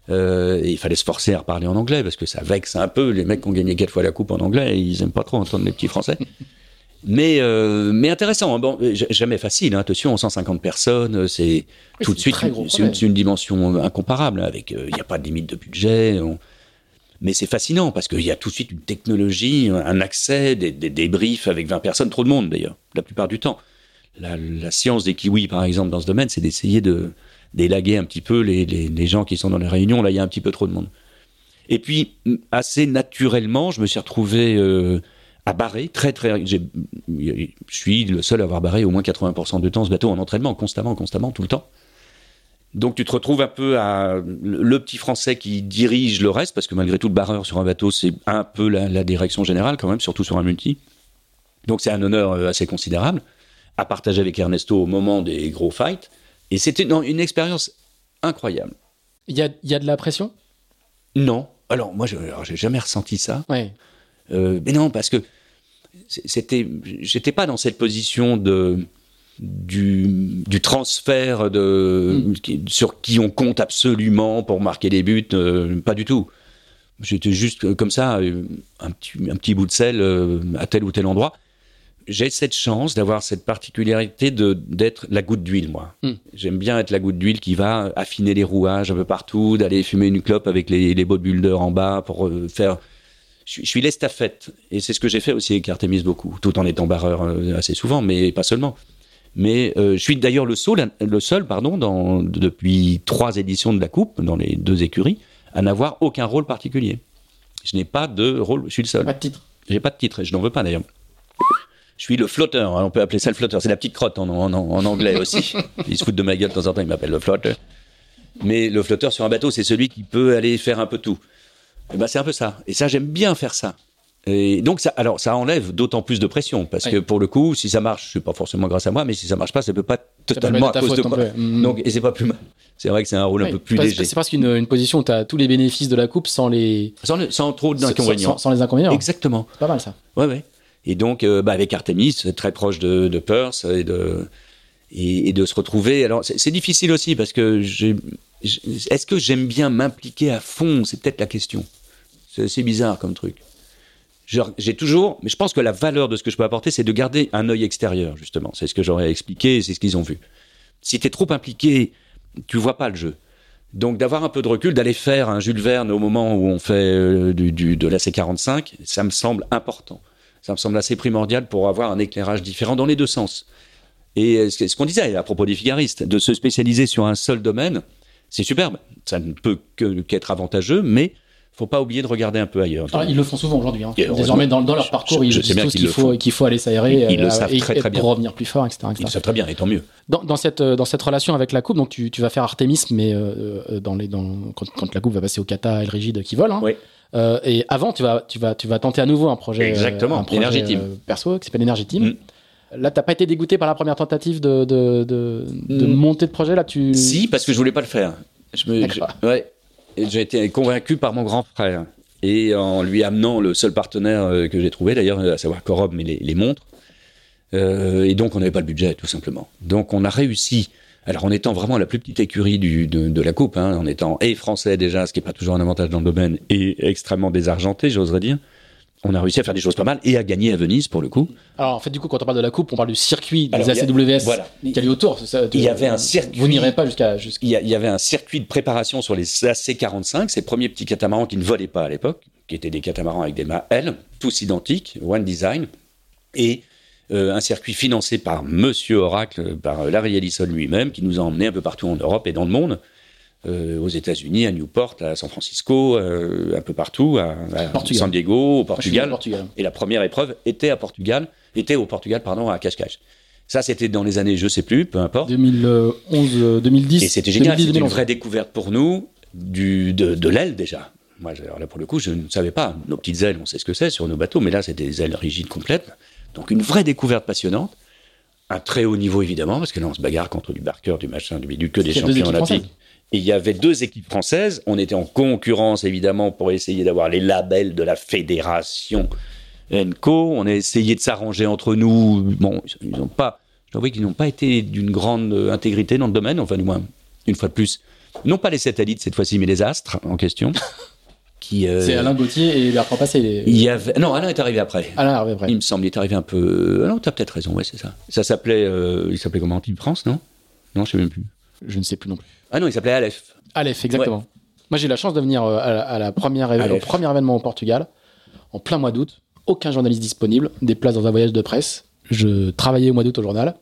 Et il fallait se forcer à reparler en anglais parce que ça vexe un peu. Les mecs qui ont gagné quatre fois la coupe en anglais, ils aiment pas trop entendre les petits français. Mais, euh, mais intéressant. Hein. Bon, jamais facile. Hein. Attention, 150 personnes, c'est tout de suite c'est une, dimension incomparable. Avec, il n'y a pas de limite de budget. Mais c'est fascinant parce qu'il y a tout de suite une technologie, un accès, des, des débriefs avec 20 personnes, trop de monde d'ailleurs, la plupart du temps. La, la, science des kiwis, par exemple, dans ce domaine, c'est d'essayer de d'élaguer un petit peu les, les, les, gens qui sont dans les réunions. Là, il y a un petit peu trop de monde. Et puis, assez naturellement, je me suis retrouvé euh, à barrer très très. Je suis le seul à avoir barré au moins 80% du temps ce bateau en entraînement, constamment, constamment, tout le temps. Donc tu te retrouves un peu à le petit français qui dirige le reste, parce que malgré tout, le barreur sur un bateau, c'est un peu la, direction générale quand même, surtout sur un multi. Donc c'est un honneur euh, assez considérable à partager avec Ernesto au moment des gros fights. Et c'était une expérience incroyable. Il y a, y a de la pression? Non. Alors moi, je n'ai jamais ressenti ça. Ouais. Euh, mais non, parce que c'était, j'étais pas dans cette position de du, du transfert de mm. sur qui on compte absolument pour marquer des buts, euh, pas du tout. J'étais juste comme ça, euh, un petit, un petit bout de sel euh, à tel ou tel endroit. J'ai cette chance d'avoir cette particularité de d'être la goutte d'huile, moi. Mm. J'aime bien être la goutte d'huile qui va affiner les rouages un peu partout, d'aller fumer une clope avec les, les bodybuilders en bas pour faire je, suis l'estafette. Et c'est ce que j'ai fait aussi avec Artemis beaucoup, tout en étant barreur euh, assez souvent, mais pas seulement. Mais euh, je suis d'ailleurs le seul, le seul pardon, dans, depuis trois éditions de la Coupe, dans les deux écuries, à n'avoir aucun rôle particulier. Je n'ai pas de rôle, je suis le seul. Pas de titre. J'ai pas de titre, et je n'en veux pas d'ailleurs. Je suis le flotteur, hein, on peut appeler ça le flotteur, c'est la petite crotte en, en, en anglais aussi. Ils se foutent de ma gueule de temps en temps, ils m'appellent le flotteur. Mais le flotteur sur un bateau, c'est celui qui peut aller faire un peu tout. Eh ben, c'est un peu ça. Et ça, j'aime bien faire ça. Et donc, ça, alors, ça enlève d'autant plus de pression, parce que pour le coup, si ça marche, c'est pas forcément grâce à moi, mais si ça marche pas, ça peut pas totalement à cause de moi. Mm. Donc, et c'est pas plus mal. C'est vrai que c'est un rôle un peu plus léger. C'est parce qu'une une position où tu as tous les bénéfices de la coupe sans les. Sans, trop d'inconvénients. Sans, les inconvénients. Exactement. C'est pas mal ça. Ouais, ouais. Et donc, euh, bah, avec Artemis, très proche de, de Perth et de, et, de se retrouver. Alors, c'est difficile aussi parce que est-ce que j'aime bien m'impliquer à fond? C'est peut-être la question. C'est bizarre comme truc. J'ai toujours, mais je pense que la valeur de ce que je peux apporter, c'est de garder un œil extérieur, justement. C'est ce que j'aurais expliqué, c'est ce qu'ils ont vu. Si tu es trop impliqué, tu vois pas le jeu. Donc d'avoir un peu de recul, d'aller faire un Jules Verne au moment où on fait euh, du, de la C45, ça me semble important. Ça me semble assez primordial pour avoir un éclairage différent dans les deux sens. Et ce qu'on disait à propos des figaristes, de se spécialiser sur un seul domaine, c'est superbe. Ça ne peut qu'être avantageux, mais faut pas oublier de regarder un peu ailleurs. Alors, ils le font souvent aujourd'hui. Hein. Désormais, dans, dans, leur parcours, ils, disent tous qu'il faut, qu'il faut aller s'aérer ils, très, très bien. pour revenir plus fort, etc. Ils le savent très bien, et tant mieux. Dans, dans, cette, dans cette relation avec la coupe, donc tu, tu vas faire Artemis, mais euh, dans les, dans, quand, quand, la coupe va passer au kata et le rigide qui vole. Hein. Oui. Euh, et avant, tu vas, tu, vas, tu vas tenter à nouveau un projet, Exactement, un projet Energy Team. Euh, perso qui s'appelle Energy Team. Mm. Là, t'as pas été dégoûté par la première tentative de, de, de, de mm. monter de projet là tu... Si, parce que je voulais pas le faire. Je me, je, ouais, j'ai été convaincu par mon grand frère et en lui amenant le seul partenaire euh, que j'ai trouvé d'ailleurs, à savoir Corob, mais les, les montres. Euh, et donc on n'avait pas le budget tout simplement. Donc on a réussi, alors en étant vraiment la plus petite écurie du, de, de, la coupe, hein, en étant et français déjà, ce qui n'est pas toujours un avantage dans le domaine, et extrêmement désargenté, j'oserais dire. On a réussi à faire des choses pas mal et à gagner à Venise pour le coup. Alors en fait du coup quand on parle de la coupe, on parle du circuit des ACWS voilà. qui a lieu autour. Ça, il y avait un circuit. Vous n'irez pas jusqu'à. Jusqu il, il y avait un circuit de préparation sur les AC45, ces premiers petits catamarans qui ne volaient pas à l'époque qui étaient des catamarans avec des mâts L, tous identiques, One Design, et euh, un circuit financé par Monsieur Oracle, par Larry Ellison lui-même, qui nous a emmenés un peu partout en Europe et dans le monde, euh, aux États-Unis, à Newport, à San Francisco, euh, un peu partout, à, à San Diego, au Portugal. Portugal. Et la première épreuve était à Portugal, était au Portugal, pardon, à Cascais. Ça, c'était dans les années, je sais plus, peu importe. 2011, 2010. Et c'était génial, c'était une vraie découverte pour nous du, de, de l'aile déjà. Moi, alors là, pour le coup, je ne savais pas. Nos petites ailes, on sait ce que c'est sur nos bateaux, mais là, c'est des ailes rigides complètes. Donc, une vraie découverte passionnante. Un très haut niveau, évidemment, parce que là, on se bagarre contre du Barker, du machin, du bidule, que des champions olympiques. Et il y avait deux équipes françaises. On était en concurrence, évidemment, pour essayer d'avoir les labels de la fédération ENCO. On a essayé de s'arranger entre nous. Bon, ils n'ont pas, je qu'ils n'ont pas été d'une grande intégrité dans le domaine, enfin, du moins, une fois de plus. Non pas les satellites cette fois-ci, mais les astres en question. Euh... C'est Alain Gauthier et Bertrand Passé. Les... Il y avait... Non, Alain est arrivé après. Alain est arrivé après. Il me semble, il est arrivé un peu. Ah non, t'as peut-être raison, ouais, c'est ça. Ça s'appelait. Euh... Il s'appelait comment Team France, non? Non, je sais même plus. Je ne sais plus non plus. Ah non, il s'appelait Aleph. Aleph, exactement. Ouais. Moi, j'ai eu la chance de venir à la, à la première éve... au premier événement au Portugal, en plein mois d'août. Aucun journaliste disponible, des places dans un voyage de presse. Je travaillais au mois d'août au journal.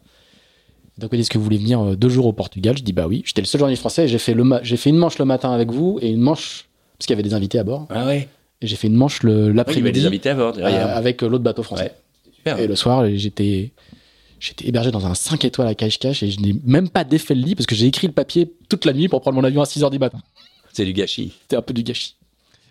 Donc ils disent que vous voulez venir deux jours au Portugal. Je dis bah oui. J'étais le seul journaliste français. J'ai fait, le j'ai fait une manche le matin avec vous et une manche parce qu'il y avait des invités à bord. Ah ouais. Et j'ai fait une manche l'après-midi. Oui, il y avait des invités à bord derrière. Euh, avec l'autre bateau français. Ouais. Super, et le soir, j'étais j'étais hébergé dans un 5 étoiles à cache-cache et je n'ai même pas défait le lit parce que j'ai écrit le papier toute la nuit pour prendre mon avion à 6 h du matin. C'est du gâchis. C'était un peu du gâchis.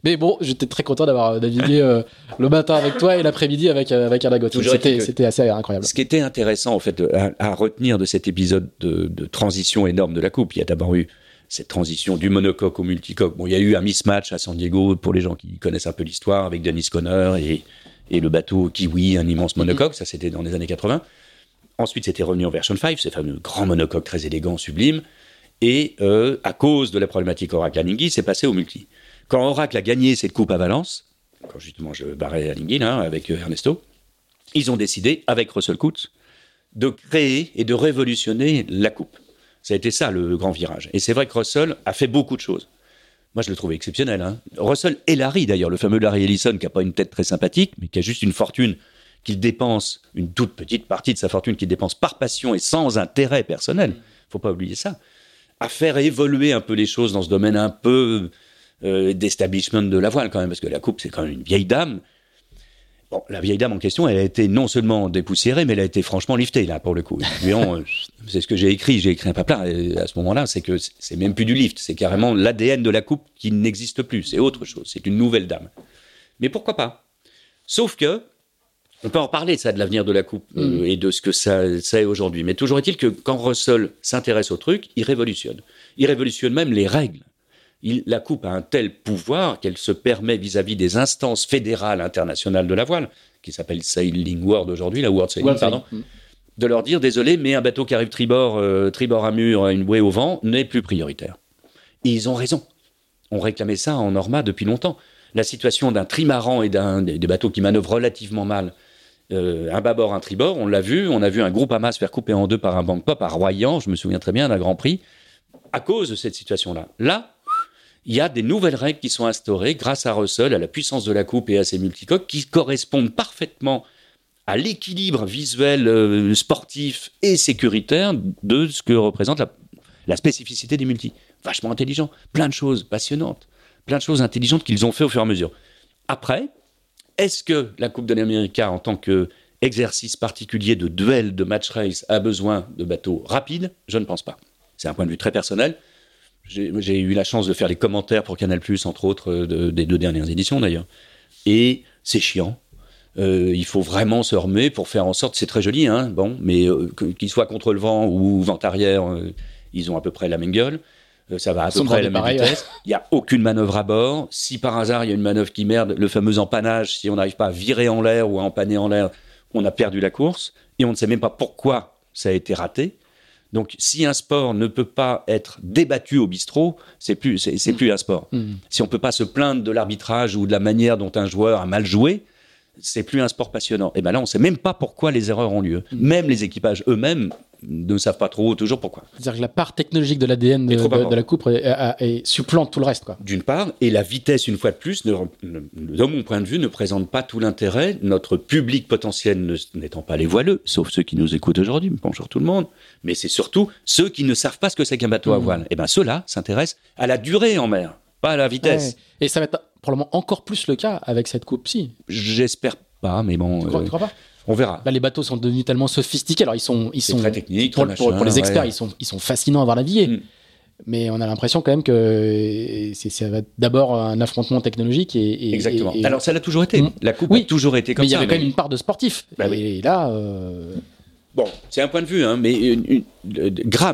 Mais bon, j'étais très content d'avoir navigué euh, le matin avec toi et l'après-midi avec, euh, avec. C'était, c'était assez incroyable. Ce qui était intéressant, en fait, à, à retenir de cet épisode de, de, transition énorme de la Coupe, il y a d'abord eu cette transition du monocoque au multicoque. Bon, il y a eu un mismatch à San Diego pour les gens qui connaissent un peu l'histoire avec Dennis Conner et, et le bateau Kiwi, un immense monocoque. Ça, c'était dans les années 80. Ensuite, c'était revenu en version 5, ces fameux grands monocoques très élégants, sublimes. Et euh, à cause de la problématique Oracle Alinghi, c'est passé au multi. Quand Oracle a gagné cette coupe à Valence, quand justement je barrais Alinghi là, avec Ernesto, ils ont décidé, avec Russell Coutts, de créer et de révolutionner la coupe. Ça a été ça le grand virage. Et c'est vrai que Russell a fait beaucoup de choses. Moi, je le trouvais exceptionnel. Hein. Russell et Larry, d'ailleurs, le fameux Larry Ellison, qui n'a pas une tête très sympathique, mais qui a juste une fortune qu'il dépense, une toute petite partie de sa fortune qu'il dépense par passion et sans intérêt personnel. faut pas oublier ça. À faire évoluer un peu les choses dans ce domaine un peu euh, d'establishment de la voile, quand même, parce que la coupe, c'est quand même une vieille dame. Bon, la vieille dame en question, elle a été non seulement dépoussiérée, mais elle a été franchement liftée, là, pour le coup. c'est ce que j'ai écrit, j'ai écrit un papier à ce moment-là, c'est que c'est même plus du lift, c'est carrément l'ADN de la coupe qui n'existe plus, c'est autre chose, c'est une nouvelle dame. Mais pourquoi pas? Sauf que, on peut en parler, ça, de l'avenir de la coupe mm. euh, et de ce que ça, ça est aujourd'hui. Mais toujours est-il que quand Russell s'intéresse au truc, il révolutionne. Il révolutionne même les règles. Il, la coupe a un tel pouvoir qu'elle se permet vis-à-vis -vis des instances fédérales internationales de la voile, qui s'appelle Sailing World aujourd'hui, la World Sailing, World pardon, Sailing. de leur dire désolé, mais un bateau qui arrive tribord, euh, tribord à mur, une bouée au vent, n'est plus prioritaire. Et ils ont raison. On réclamait ça en Norma depuis longtemps. La situation d'un trimaran et d'un des, bateaux qui manœuvrent relativement mal euh, un bâbord, un tribord, on l'a vu, on a vu un groupe Hamas faire couper en deux par un banc pop à Royan, je me souviens très bien d'un Grand Prix, à cause de cette situation-là. Là, il y a des nouvelles règles qui sont instaurées grâce à Russell, à la puissance de la coupe et à ses multicoques, qui correspondent parfaitement à l'équilibre visuel, euh, sportif et sécuritaire de ce que représente la, spécificité des multis. vachement intelligents, plein de choses passionnantes, plein de choses intelligentes qu'ils ont fait au fur et à mesure. Après, est-ce que la Coupe de l'Amérique en tant que exercice particulier de duel, de match race, a besoin de bateaux rapides? Je ne pense pas. C'est un point de vue très personnel. J'ai eu la chance de faire les commentaires pour Canal+, entre autres, euh, des deux dernières éditions d'ailleurs. Et c'est chiant. Euh, il faut vraiment se remettre pour faire en sorte, c'est très joli, hein, bon, mais euh, qu'il soit contre le vent ou vent arrière, ils ont à peu près la même gueule. ça va à peu près la même vitesse. Il n'y a aucune manœuvre à bord. Si par hasard il y a une manœuvre qui merde, le fameux empannage, si on n'arrive pas à virer en l'air ou à empanner en l'air, on a perdu la course et on ne sait même pas pourquoi ça a été raté. Donc, si un sport ne peut pas être débattu au bistrot, c'est plus, c'est, mm. plus un sport. Mm. Si on peut pas se plaindre de l'arbitrage ou de la manière dont un joueur a mal joué, c'est plus un sport passionnant. Et ben là, on sait même pas pourquoi les erreurs ont lieu. Mm. Même les équipages eux-mêmes ne savent pas trop toujours pourquoi. C'est-à-dire que la part technologique de l'ADN de, la coupe est, supplante tout le reste. D'une part, et la vitesse, une fois de plus, de mon point de vue, ne présente pas tout l'intérêt. Notre public potentiel n'étant pas les voileux, sauf ceux qui nous écoutent aujourd'hui, bonjour tout le monde, mais c'est surtout ceux qui ne savent pas ce que c'est qu'un bateau à mmh. voile. Et eh bien ceux-là s'intéressent à la durée en mer, pas à la vitesse. Et ça va être probablement encore plus le cas avec cette coupe-ci. J'espère pas, mais bon. Tu crois, euh, crois pas? On verra. Là, les bateaux sont devenus tellement sophistiqués. Alors, ils sont, ils sont très techniques. Pour, pour, les experts, ils sont, ils sont fascinants à voir naviguer. Mm. Mais on a l'impression quand même que ça va d'abord un affrontement technologique et, exactement. Alors ça l'a toujours été. Mm. La coupe a toujours été comme ça. Mais il y avait quand même une part de sportif. Bah et là, euh, Bon, c'est un point de vue, hein, mais une,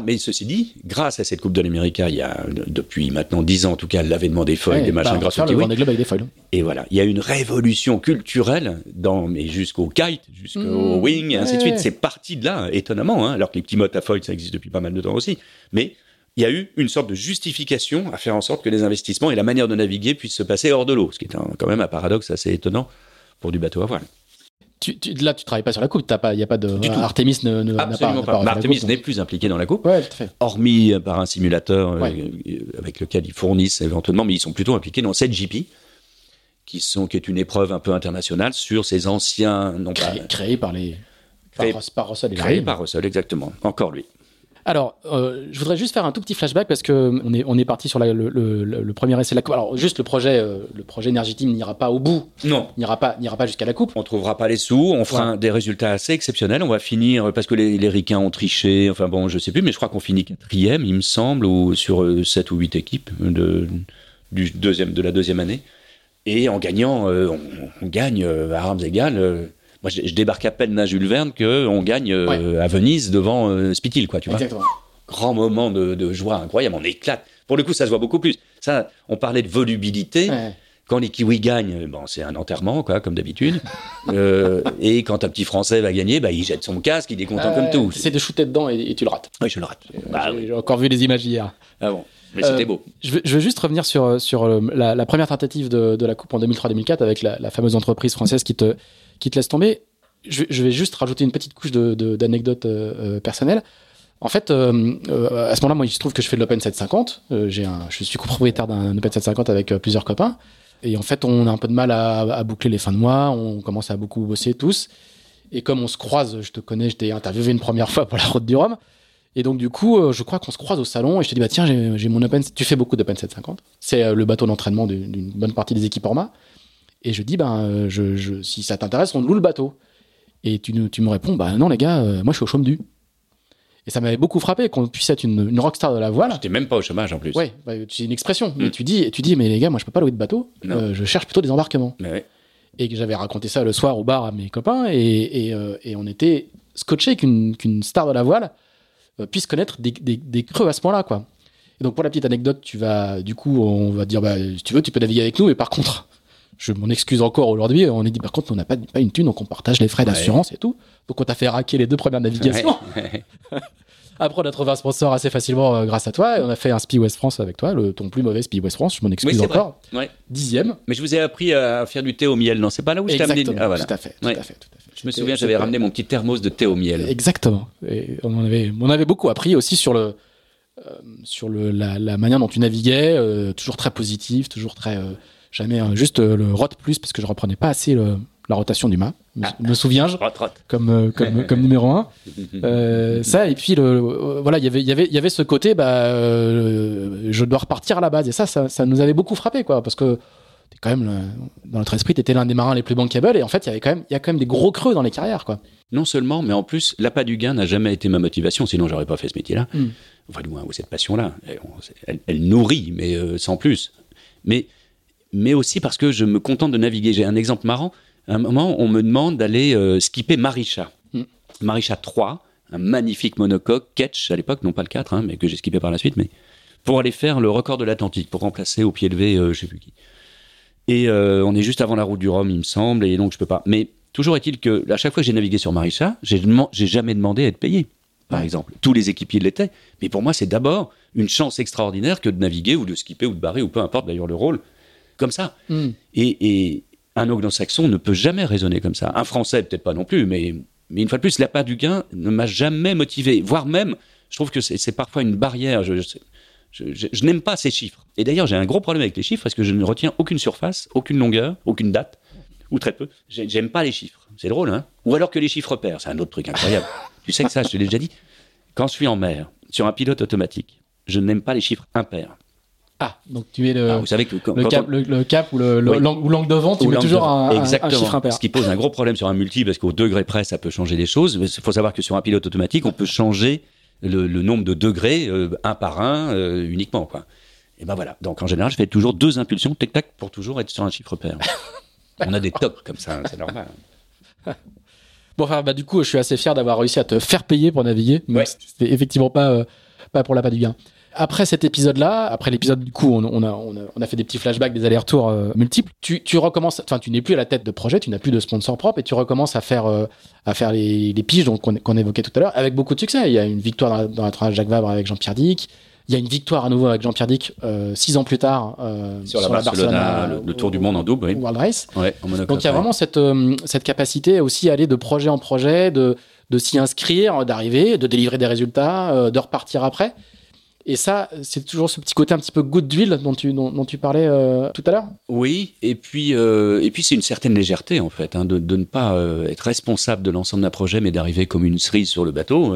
mais ceci dit, grâce à cette Coupe de l'Amérique, il y a depuis maintenant dix ans en tout cas l'avènement des foils, des machins, bah, grâce au avec des foils. Et voilà, il y a une révolution culturelle dans, mais jusqu'au kite, jusqu'au mmh. wing, et ainsi de suite. C'est parti de là, étonnamment, hein, alors que les petits mots à foil, ça existe depuis pas mal de temps aussi. Mais il y a eu une sorte de justification à faire en sorte que les investissements et la manière de naviguer puissent se passer hors de l'eau, ce qui est quand même un paradoxe assez étonnant pour du bateau à voile. Tu, tu, là, tu travailles pas sur la coupe. Il n'y a pas de. Du Artemis ne, ne Absolument pas. pas. Artemis n'est plus impliqué dans la coupe. Ouais, tout à fait. Hormis euh, par un simulateur euh, avec lequel ils fournissent éventuellement, mais ils sont plutôt impliqués dans cette GP, qui, sont, qui est une épreuve un peu internationale sur ces anciens. Non Créé, créés par les. Créé, par, par Russell. Créé par Russell, exactement. Encore lui. Alors, euh, je voudrais juste faire un tout petit flashback parce que on est, on est parti sur la, le, le, le, premier essai de la coupe. Alors, juste le projet, euh, le projet Energy Team n'ira pas au bout. Non. N'ira pas, n'ira pas jusqu'à la coupe. On trouvera pas les sous. On fera des résultats assez exceptionnels. On va finir parce que les, les Ricains ont triché. Enfin bon, je sais plus, mais je crois qu'on finit quatrième, il me semble, ou sur euh, sept ou huit équipes de, du deuxième, de la deuxième année. Et en gagnant, euh, on, on, gagne à armes égales moi, je, débarque à peine à Jules Verne qu'on gagne euh, à Venise devant euh, Spitil, quoi, tu vois. Exactement. Grand moment de, joie incroyable, on éclate. Pour le coup, ça se voit beaucoup plus. Ça, on parlait de volubilité. Quand les Kiwis gagnent, bon, c'est un enterrement, quoi, comme d'habitude. euh, et quand un petit Français va gagner, bah, il jette son casque, il est content comme tout. C'est de shooter dedans et, tu le rates. Oui, je le rate. Bah J'ai encore vu les images hier. Ah bon mais c'était euh, beau. Je veux, je veux, juste revenir sur, sur la, la première tentative de, de, la Coupe en 2003-2004 avec la, la, fameuse entreprise française qui te, qui te laisse tomber. Je, je vais juste rajouter une petite couche d'anecdotes de, euh, euh, personnelles. En fait, euh, euh, à ce moment-là, moi, il se trouve que je fais de l'Open 750. Euh, j'ai un, je suis copropriétaire d'un Open 750 avec plusieurs copains. Et en fait, on a un peu de mal à, à, boucler les fins de mois. On commence à beaucoup bosser tous. Et comme on se croise, je te connais, je t'ai interviewé une première fois pour la route du Rhum. Et donc, du coup, je crois qu'on se croise au salon et je te dis, bah tiens, j'ai mon Open, tu fais beaucoup d'Open 750. C'est le bateau d'entraînement d'une bonne partie des équipes Orma. Et je dis, ben, je, je, si ça t'intéresse, on loue le bateau. Et tu, tu, me réponds, bah non les gars, euh, moi je suis au chôme du. Et ça m'avait beaucoup frappé qu'on puisse être une, une rockstar de la voile. J'étais même pas au chômage en plus. Ouais, bah, c'est une expression. Mm. Et tu dis, tu dis, mais les gars, moi je peux pas louer de bateau. Euh, je cherche plutôt des embarquements. Ouais. Et que j'avais raconté ça le soir au bar à mes copains et, et, euh, et on était scotché qu'une qu'une star de la voile euh, puisse connaître des, des, des creux à ce point-là, quoi. Et donc pour la petite anecdote, tu vas, du coup, on va dire, bah, si tu veux, tu peux naviguer avec nous, mais par contre, je m'en excuse encore aujourd'hui. On est dit, par contre, on n'a pas, pas une thune, donc on partage les frais d'assurance et tout. Donc on t'a fait raquer les deux premières navigations. Après, on a trouvé un sponsor assez facilement euh, grâce à toi. Et on a fait un Spi West France avec toi, le, ton plus mauvais Spi West France. Je m'en excuse encore. Ouais. Dixième. Mais je vous ai appris à faire du thé au miel, non C'est pas là où je t'ai amené ah, voilà. tout, à fait, tout, à fait, tout à fait. Je me souviens, j'avais ramené mon petit thermos de thé au miel. Exactement. Et on en avait, on avait beaucoup appris aussi sur le, euh, sur le, la, la, manière dont tu naviguais, euh, toujours très positif, toujours très jamais euh, juste euh, le rot plus parce que je reprenais pas assez la rotation du mât. Ah. me souviens, je- Trotte, trotte. comme, euh, comme, comme numéro un. Euh, ça, et puis, le, euh, voilà, il y avait- il y avait- il y avait ce côté, bah, euh, je dois repartir à la base. Et ça, ça, ça nous avait beaucoup frappé, quoi, parce que t'es quand même, le- dans notre esprit, tu étais l'un des marins les plus bankable. Et en fait, il y avait quand même, il y a quand même des gros creux dans les carrières, quoi. Non seulement, mais en plus, l'appât du gain n'a jamais été ma motivation, sinon j'aurais pas fait ce métier-là. Mm. Enfin, du moins, ou cette passion-là. Elle, on- elle- elle nourrit, mais euh, sans plus. Mais, mais aussi parce que je me contente de naviguer. J'ai un exemple marrant. À un moment, on me demande d'aller euh, skipper Marisha. Mm. Marisha 3, un magnifique monocoque, Ketch à l'époque, non pas le 4, hein, mais que j'ai skippé par la suite, mais pour aller faire le record de l'Atlantique, pour remplacer au pied levé, euh, je sais plus qui. Et euh, on est juste avant la route du Rhum, il me semble, et donc je peux pas. Mais toujours est-il que à chaque fois que j'ai navigué sur Marisha, j'ai jamais demandé à être payé, par Ouais. exemple. Tous les équipiers l'étaient. Mais pour moi, c'est d'abord une chance extraordinaire que de naviguer ou de skipper ou de barrer ou peu importe d'ailleurs le rôle, comme ça. Mm. Et, et un anglo-saxon ne peut jamais raisonner comme ça. Un français, peut-être pas non plus, mais, mais une fois de plus, l'appât du gain ne m'a jamais motivé. Voire même, je trouve que c'est parfois une barrière. Je, je, je- je- je n'aime pas ces chiffres. Et d'ailleurs, j'ai un gros problème avec les chiffres parce que je ne retiens aucune surface, aucune longueur, aucune date, ou très peu. J'ai- J'aime pas les chiffres. C'est drôle, hein Ou alors que les chiffres pairs. C'est un autre truc incroyable. tu sais que ça, je te l'ai déjà dit. Quand je suis en mer, sur un pilote automatique, je n'aime pas les chiffres impairs. Ah, donc tu es le, Ah, vous savez que quand- le, cap, on- le, le cap ou le, le- Oui. l'angle- ou l'angle de vent, tu Ou mets toujours un, chiffre impair. Ce qui pose un gros problème sur un multi, parce qu'au degré près, ça peut changer les choses. Il faut savoir que sur un pilote automatique, on peut changer le, le nombre de degrés euh, un par un euh, uniquement. Quoi. Et ben voilà. Donc en général, je fais toujours deux impulsions, tac-tac, pour toujours être sur un chiffre pair. on a des tocs comme ça, hein, c'est normal. Bon, enfin, bah, du coup, je suis assez fier d'avoir réussi à te faire payer pour naviguer. Ouais. C'était effectivement pas, euh, pas pour la pas du gain. Après cet épisode-là, après l'épisode du coup, on, on a, on, a, on a fait des petits flashbacks, des allers-retours euh, multiples. Tu, tu recommences, enfin, tu n'es plus à la tête de projet, tu n'as plus de sponsor propre et tu recommences à faire, euh, à faire les, les piges qu'on évoquait tout à l'heure avec beaucoup de succès. Il y a une victoire dans la, dans la tournage Jacques Vabre avec Jean-Pierre Dick. Il y a une victoire à nouveau avec Jean-Pierre Dick euh, six ans plus tard euh, Sur la Barcelona, le, le Tour du monde en double, oui. World Race. Ouais, en monocoque, Donc il y a vraiment cette, euh, cette capacité aussi à aller de projet en projet, de, de s'y inscrire, d'arriver, de délivrer des résultats, de repartir après. Et ça, c'est toujours ce petit côté un petit peu goutte d'huile dont tu, dont, dont tu parlais euh, tout à l'heure. Oui, et puis, euh, et puis c'est une certaine légèreté en fait, hein, de, de ne pas euh, être responsable de l'ensemble d'un projet, mais d'arriver comme une cerise sur le bateau.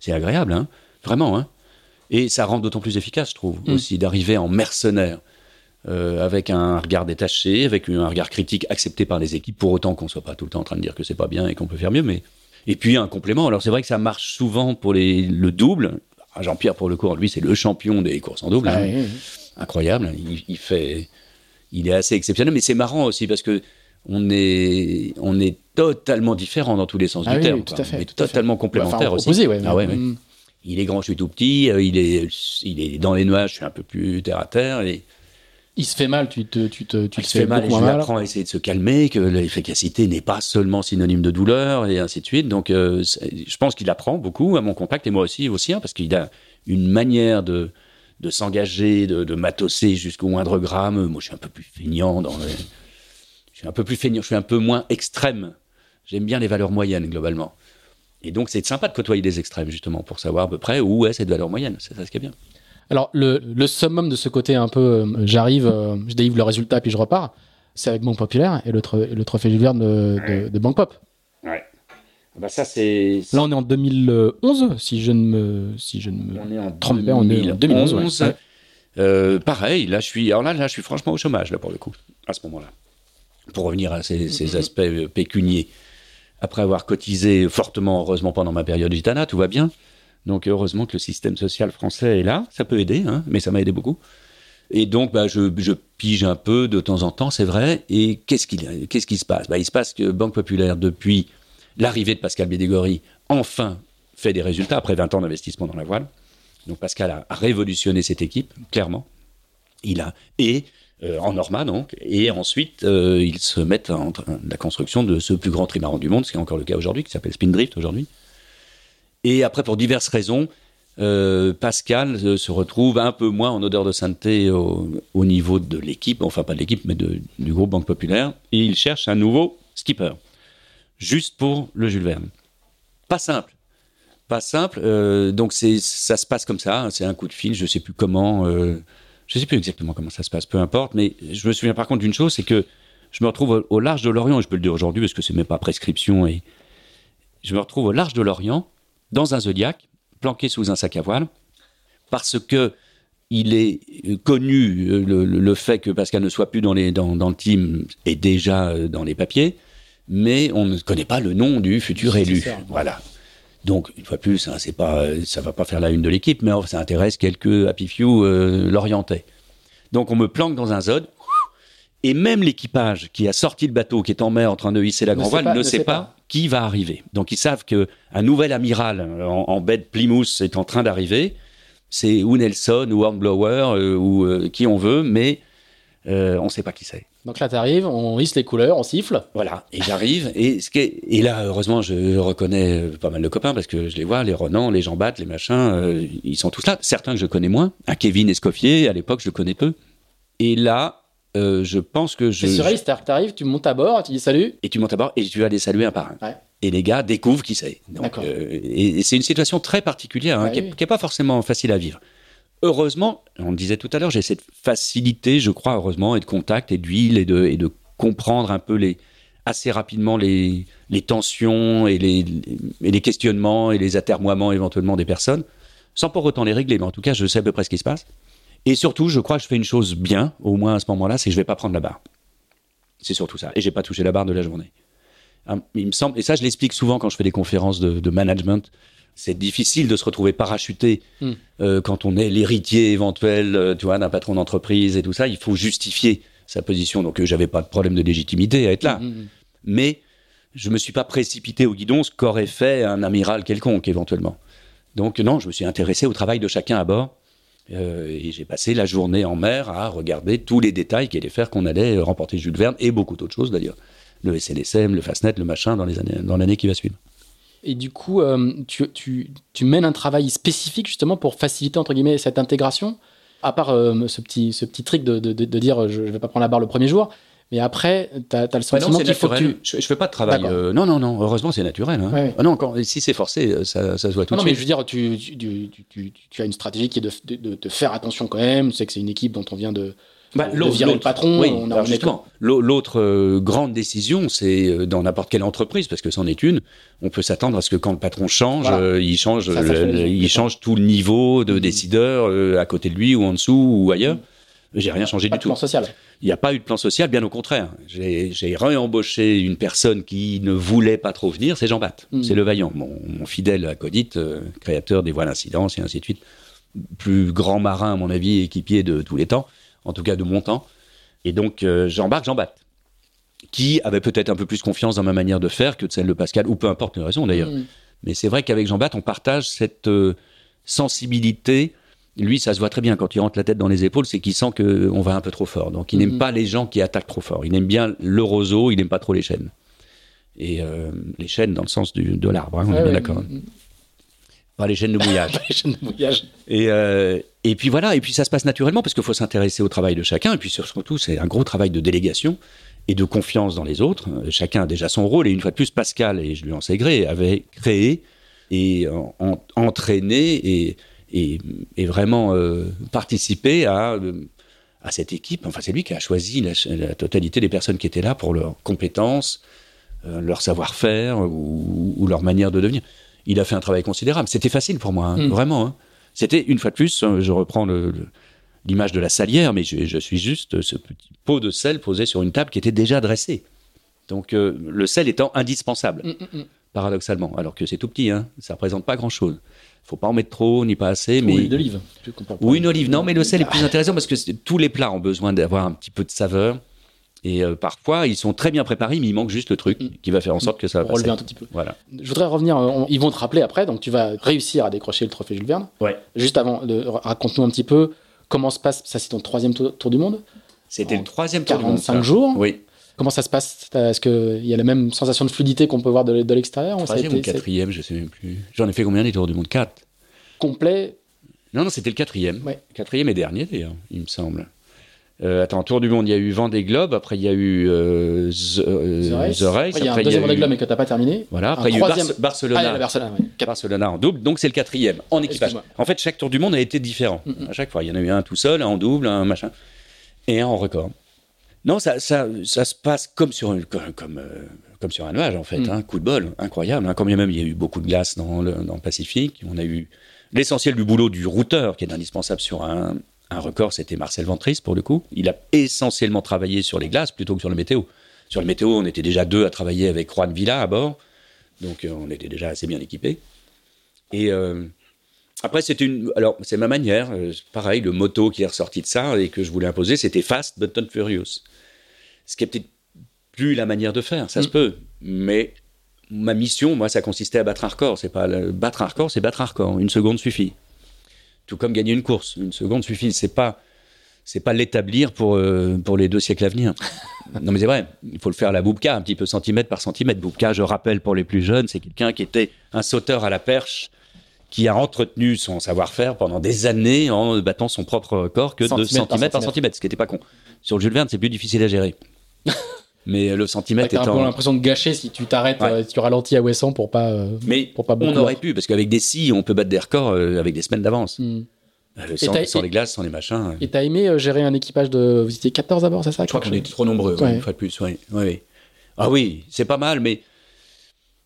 c'est agréable, hein, vraiment. Hein. Et ça rend d'autant plus efficace, je trouve, Mm. aussi d'arriver en mercenaire, euh, avec un regard détaché, avec un regard critique accepté par les équipes, pour autant qu'on soit pas tout le temps en train de dire que c'est pas bien et qu'on peut faire mieux. Mais et puis un complément. Alors c'est vrai que ça marche souvent pour les, le double. Ah, Jean-Pierre pour le cours, lui c'est le champion des courses en double. hein ouais, ouais. incroyable. Il, il fait, il est assez exceptionnel, mais c'est marrant aussi parce que on est, on est totalement différents dans tous les sens Ah du oui, terme. tout à fait, On est tout totalement complémentaires Enfin, aussi. opposé, ouais. Ah ouais, ouais. Il est grand, je suis tout petit. euh, Il est, il est dans les nuages, je suis un peu plus terre à terre. Et Il se fait mal, tu te, tu te, tu il te se fait mal et je lui apprends à essayer de se calmer, que l'efficacité n'est pas seulement synonyme de douleur et ainsi de suite. Donc, euh, je pense qu'il apprend beaucoup à mon contact et moi aussi, aussi hein, parce qu'il a une manière de, de s'engager, de, de matosser jusqu'au moindre gramme. Moi, je suis un peu plus feignant dans les- Je suis un peu plus feignant, je suis un peu moins extrême. J'aime bien les valeurs moyennes, globalement. Et donc, c'est sympa de côtoyer des extrêmes, justement, pour savoir à peu près où est cette valeur moyenne. C'est ça ce qui est bien. Alors, le, le summum de ce côté un peu, euh, j'arrive, euh, je délivre le résultat, puis je repars, c'est avec Banque Populaire et le, tro- et le trophée Jules Verne de, de, de Banque Pop. Ouais. Bah, ça, c'est. Là, on est en 2011, si je ne me, si je ne me On est en trompe pas, on est en 2011. ouais. 2011. Ouais. Euh, pareil, là je suis, alors là, là, je suis franchement au chômage là pour le coup, à ce moment-là. Pour revenir à ces, ces aspects pécuniers, après avoir cotisé fortement, heureusement pendant ma période gitana, tout va bien. Donc heureusement que le système social français est là, ça peut aider, hein, mais ça m'a aidé beaucoup. Et donc, bah, je, pige un peu de temps en temps, c'est vrai. Et qu'est-ce qui se passe? Bah, Il se passe que Banque Populaire, depuis l'arrivée de Pascal Bédégory, enfin fait des résultats après 20 ans d'investissement dans la voile. Donc Pascal a révolutionné cette équipe, clairement. Il a et euh, en Norma donc, et ensuite euh, ils se mettent en de la construction de ce plus grand trimaran du monde, ce qui est encore le cas aujourd'hui, qui s'appelle Spindrift aujourd'hui. Et après, pour diverses raisons, euh, Pascal euh, se retrouve un peu moins en odeur de sainteté au, au niveau de l'équipe, enfin pas de l'équipe, mais du groupe Banque Populaire, et il cherche un nouveau skipper, juste pour le Jules Verne. Pas simple. Pas simple. euh, donc ça se passe comme ça. hein, C'est un coup de fil. Je sais plus comment. euh, je sais plus exactement comment ça se passe. Peu importe. Mais je me souviens par contre d'une chose, c'est que je me retrouve au, large de l'Orient, je peux le dire aujourd'hui parce que c'est même pas prescription, et je me retrouve au large de l'Orient, dans un zodiaque, planqué sous un sac à voile, parce que il est connu euh, le, fait que Pascal ne soit plus dans, les, dans, dans le team est déjà euh, dans les papiers, mais on ne connaît pas le nom du futur élu. Voilà. Donc, une fois de plus, hein, c'est pas, euh, ça va pas faire la une de l'équipe, mais ça intéresse quelques happy few euh, l'orientais. Donc, on me planque dans un zod, et même l'équipage qui a sorti le bateau, qui est en mer en train de hisser la grand voile, ne, sait pas, pas. qui va arriver. Donc, ils savent que un nouvel amiral en, en baie de Plymouth est en train d'arriver. C'est ou Nelson, ou Hornblower, euh, ou euh, qui on veut, mais euh, on ne sait pas qui c'est. Donc là, t'arrives, on hisse les couleurs, on siffle. Voilà, et j'arrive, et, ce qui est- et là, heureusement, je reconnais pas mal de copains, parce que je les vois, les Ronan, les Jean Bat, les machins, euh, ils sont tous là. Certains que je connais moins, un Kevin Escoffier, à l'époque, je le connais peu. Et là, euh, je pense que je... C'est surréaliste, c'est-à-dire que t'arrives, tu montes à bord, tu dis salut. Et tu montes à bord, et tu vas les saluer un par un. Ouais. Et les gars découvrent qui c'est. Euh, et, et c'est une situation très particulière, hein, Ouais, qui oui. n'est pas forcément facile à vivre. Heureusement, on le disait tout à l'heure, j'ai cette facilité, je crois, heureusement, et de contact, et d'huile, et de, et de comprendre un peu les, assez rapidement les, les tensions et les, et les questionnements et les atermoiements éventuellement des personnes, sans pour autant les régler, mais en tout cas, je sais à peu près ce qui se passe. Et surtout, je crois que je fais une chose bien, au moins à ce moment-là, c'est que je vais pas prendre la barre. C'est surtout ça. Et j'ai pas touché la barre de la journée. Hein, Il me semble, et ça, je l'explique souvent quand je fais des conférences de, de management. C'est difficile de se retrouver parachuté Hmm. euh, quand on est l'héritier éventuel, euh, tu vois, d'un patron d'entreprise et tout ça. Il faut justifier sa position. Donc, euh, j'avais pas de problème de légitimité à être là. Mhm. Mais je me suis pas précipité au guidon, ce qu'aurait fait un amiral quelconque éventuellement. Donc, non, je me suis intéressé au travail de chacun à bord. Euh, et j'ai passé la journée en mer à regarder tous les détails qui allaient faire qu'on allait remporter Jules Verne et beaucoup d'autres choses d'ailleurs. Le SNSM, le Fastnet, le machin dans les années, dans l'année qui va suivre. Et du coup, euh, tu, tu, tu mènes un travail spécifique justement pour faciliter entre guillemets cette intégration? À part euh, ce, petit, ce petit trick de, de, dire je, je vais pas prendre la barre le premier jour, mais après, tu as, le non, sentiment c'est qu'il faut que tu. Je, je fais pas de travail. Euh, non, non, non. Heureusement, c'est naturel. hein. Ouais, ouais. Ah non, quand, si c'est forcé, euh, ça, ça se voit tout Non, non, de mais suite. je veux dire, tu, tu, tu, tu- tu- tu as une stratégie qui est de, de, de- de faire attention quand même. Sais que c'est une équipe dont on vient de, Bah, de virer le patron. Oui, on a- justement, l'autre euh, grande décision, c'est euh, dans n'importe quelle entreprise, parce que c'en est une, on peut s'attendre à ce que quand le patron change, Voilà. euh, il change, Ça, ça le- il c'est change tout le niveau de Mhm. décideur à côté de lui ou en dessous ou ailleurs. J'ai rien changé pas du de tout. plan social. Il n'y a pas eu de plan social, bien au contraire. J'ai réembauché une personne qui ne voulait pas trop venir, c'est Jean Batte. Mhm. C'est le vaillant, mon, mon fidèle acolyte, euh, créateur des voiles incidence et ainsi de suite. Plus grand marin, à mon avis, équipier de tous les temps, en tout cas de mon temps. Et donc, euh, j'embarque Jean Batte, qui avait peut-être un peu plus confiance dans ma manière de faire que de celle de Pascal, ou peu importe les raisons d'ailleurs. Mhm. Mais c'est vrai qu'avec Jean Batte, on partage cette euh, sensibilité. Lui, ça se voit très bien quand il rentre la tête dans les épaules, c'est qu'il sent qu'on va un peu trop fort. Donc, il Mhm. n'aime pas les gens qui attaquent trop fort. Il aime bien le roseau, il n'aime pas trop les chaînes. Et euh, les chaînes dans le sens du, de l'arbre, hein, on Ouais, est bien ouais. d'accord. hein. Pas les chaînes de mouillage. Les chaînes de mouillage. Et, euh, et puis voilà, et puis ça se passe naturellement parce qu'il faut s'intéresser au travail de chacun. Et puis surtout, c'est un gros travail de délégation et de confiance dans les autres. Chacun a déjà son rôle. Et une fois de plus, Pascal, et je lui en sais gré, avait créé et en- en- entraîné et, et, et vraiment euh, participé à, euh, à cette équipe. Enfin, c'est lui qui a choisi la, la totalité des personnes qui étaient là pour leurs compétences, euh, leur savoir-faire ou, ou leur manière de devenir. Il a fait un travail considérable. C'était facile pour moi, hein, Mm. vraiment. hein. C'était, une fois de plus, euh, je reprends l'image de la salière, mais je, je suis juste ce petit pot de sel posé sur une table qui était déjà dressée. Donc, euh, le sel étant indispensable, Mm, mm, mm. paradoxalement, alors que c'est tout petit, hein, ça représente pas grand-chose. Faut pas en mettre trop, ni pas assez. Mais... Ou l'huile d'olive. Tu comprends pas. Ou une olive. Non, mais le sel est plus intéressant parce que tous les plats ont besoin d'avoir un petit peu de saveur. Et euh, parfois, ils sont très bien préparés, mais il manque juste le truc Mm. qui va faire en sorte que ça va relever un tout petit peu. Voilà. Je voudrais revenir, euh, on- ils vont te rappeler après, donc tu vas réussir à décrocher le trophée Jules Verne. Ouais. Juste avant, raconte-nous un petit peu comment se passe, ça c'est ton troisième tour, tour du monde, C'était le troisième tour du monde. 45 ça. jours. Oui. Comment ça se passe? Est-ce qu'il y a la même sensation de fluidité qu'on peut voir de, de l'extérieur? Troisième ou quatrième, je sais même plus. J'en ai fait combien des tours du monde? Quatre. complet Non, non, c'était le quatrième. Ouais. Quatrième et dernier, d'ailleurs, il me semble. Euh, attends, Tour du Monde, il y a eu Vendée Globe, après il y a eu euh, The, euh, The Race. The Race, Après, il y a un deuxième eu- Vendée Globe mais que t'as pas terminé. Voilà, après il y a eu Barcelona. Ah, il y a la Barcelone, ouais. Quatre- Barcelona en double, donc c'est le quatrième, en équipage. En fait, chaque tour du monde a été différent. Mm. À chaque fois, il y en a eu un tout seul, un en double, un machin, et un en record. Non, ça, ça, ça se passe comme sur, un- comme, comme, euh, comme sur un nuage, en fait. Mm. hein. coup de bol, incroyable. hein. Quand bien même il y a eu beaucoup de glace dans le, dans le Pacifique, on a eu l'essentiel du boulot du routeur, qui est indispensable sur un, un record, c'était Marcel Ventris, pour le coup. Il a essentiellement travaillé sur les glaces plutôt que sur le météo. Sur le météo, on était déjà deux à travailler avec Juan Villa à bord. Donc, euh, on était déjà assez bien équipés. Et euh, après, c'était une. Alors, c'est ma manière. euh, pareil, le motto qui est ressorti de ça et que je voulais imposer, c'était Fast but not furious. Ce qui est peut-être plus la manière de faire, ça se Mm. peut. Mais ma mission, moi, ça consistait à battre un record. C'est pas le- battre un record, c'est battre un record. Une seconde suffit. Tout comme gagner une course, une seconde suffit. C'est pas, c'est pas l'établir pour euh, pour les deux siècles à venir. non, mais c'est vrai. Il faut le faire à la Boubka, un petit peu centimètre par centimètre. Boubka, je rappelle pour les plus jeunes, c'est quelqu'un qui était un sauteur à la perche qui a entretenu son savoir-faire pendant des années en battant son propre record que de Centimètre par centimètre par centimètre, ce qui n'était pas con. Sur le Jules Verne, c'est plus difficile à gérer. Mais le centimètre T'as un peu l'impression de gâcher si tu t'arrêtes, Ouais. euh, si tu ralentis à Wesson pour pas. euh, Mais pour pas on aurait pu, parce qu'avec des scies, on peut battre des records euh, avec des semaines d'avance. hmm. Euh, sans, les glaces, sans les machins. Et t'as aimé euh, gérer un équipage de. Vous étiez 14 à bord, c'est ça Je crois qu'on était trop nombreux, ouais, Ouais. une fois de plus. oui. Ah oui, c'est pas mal, mais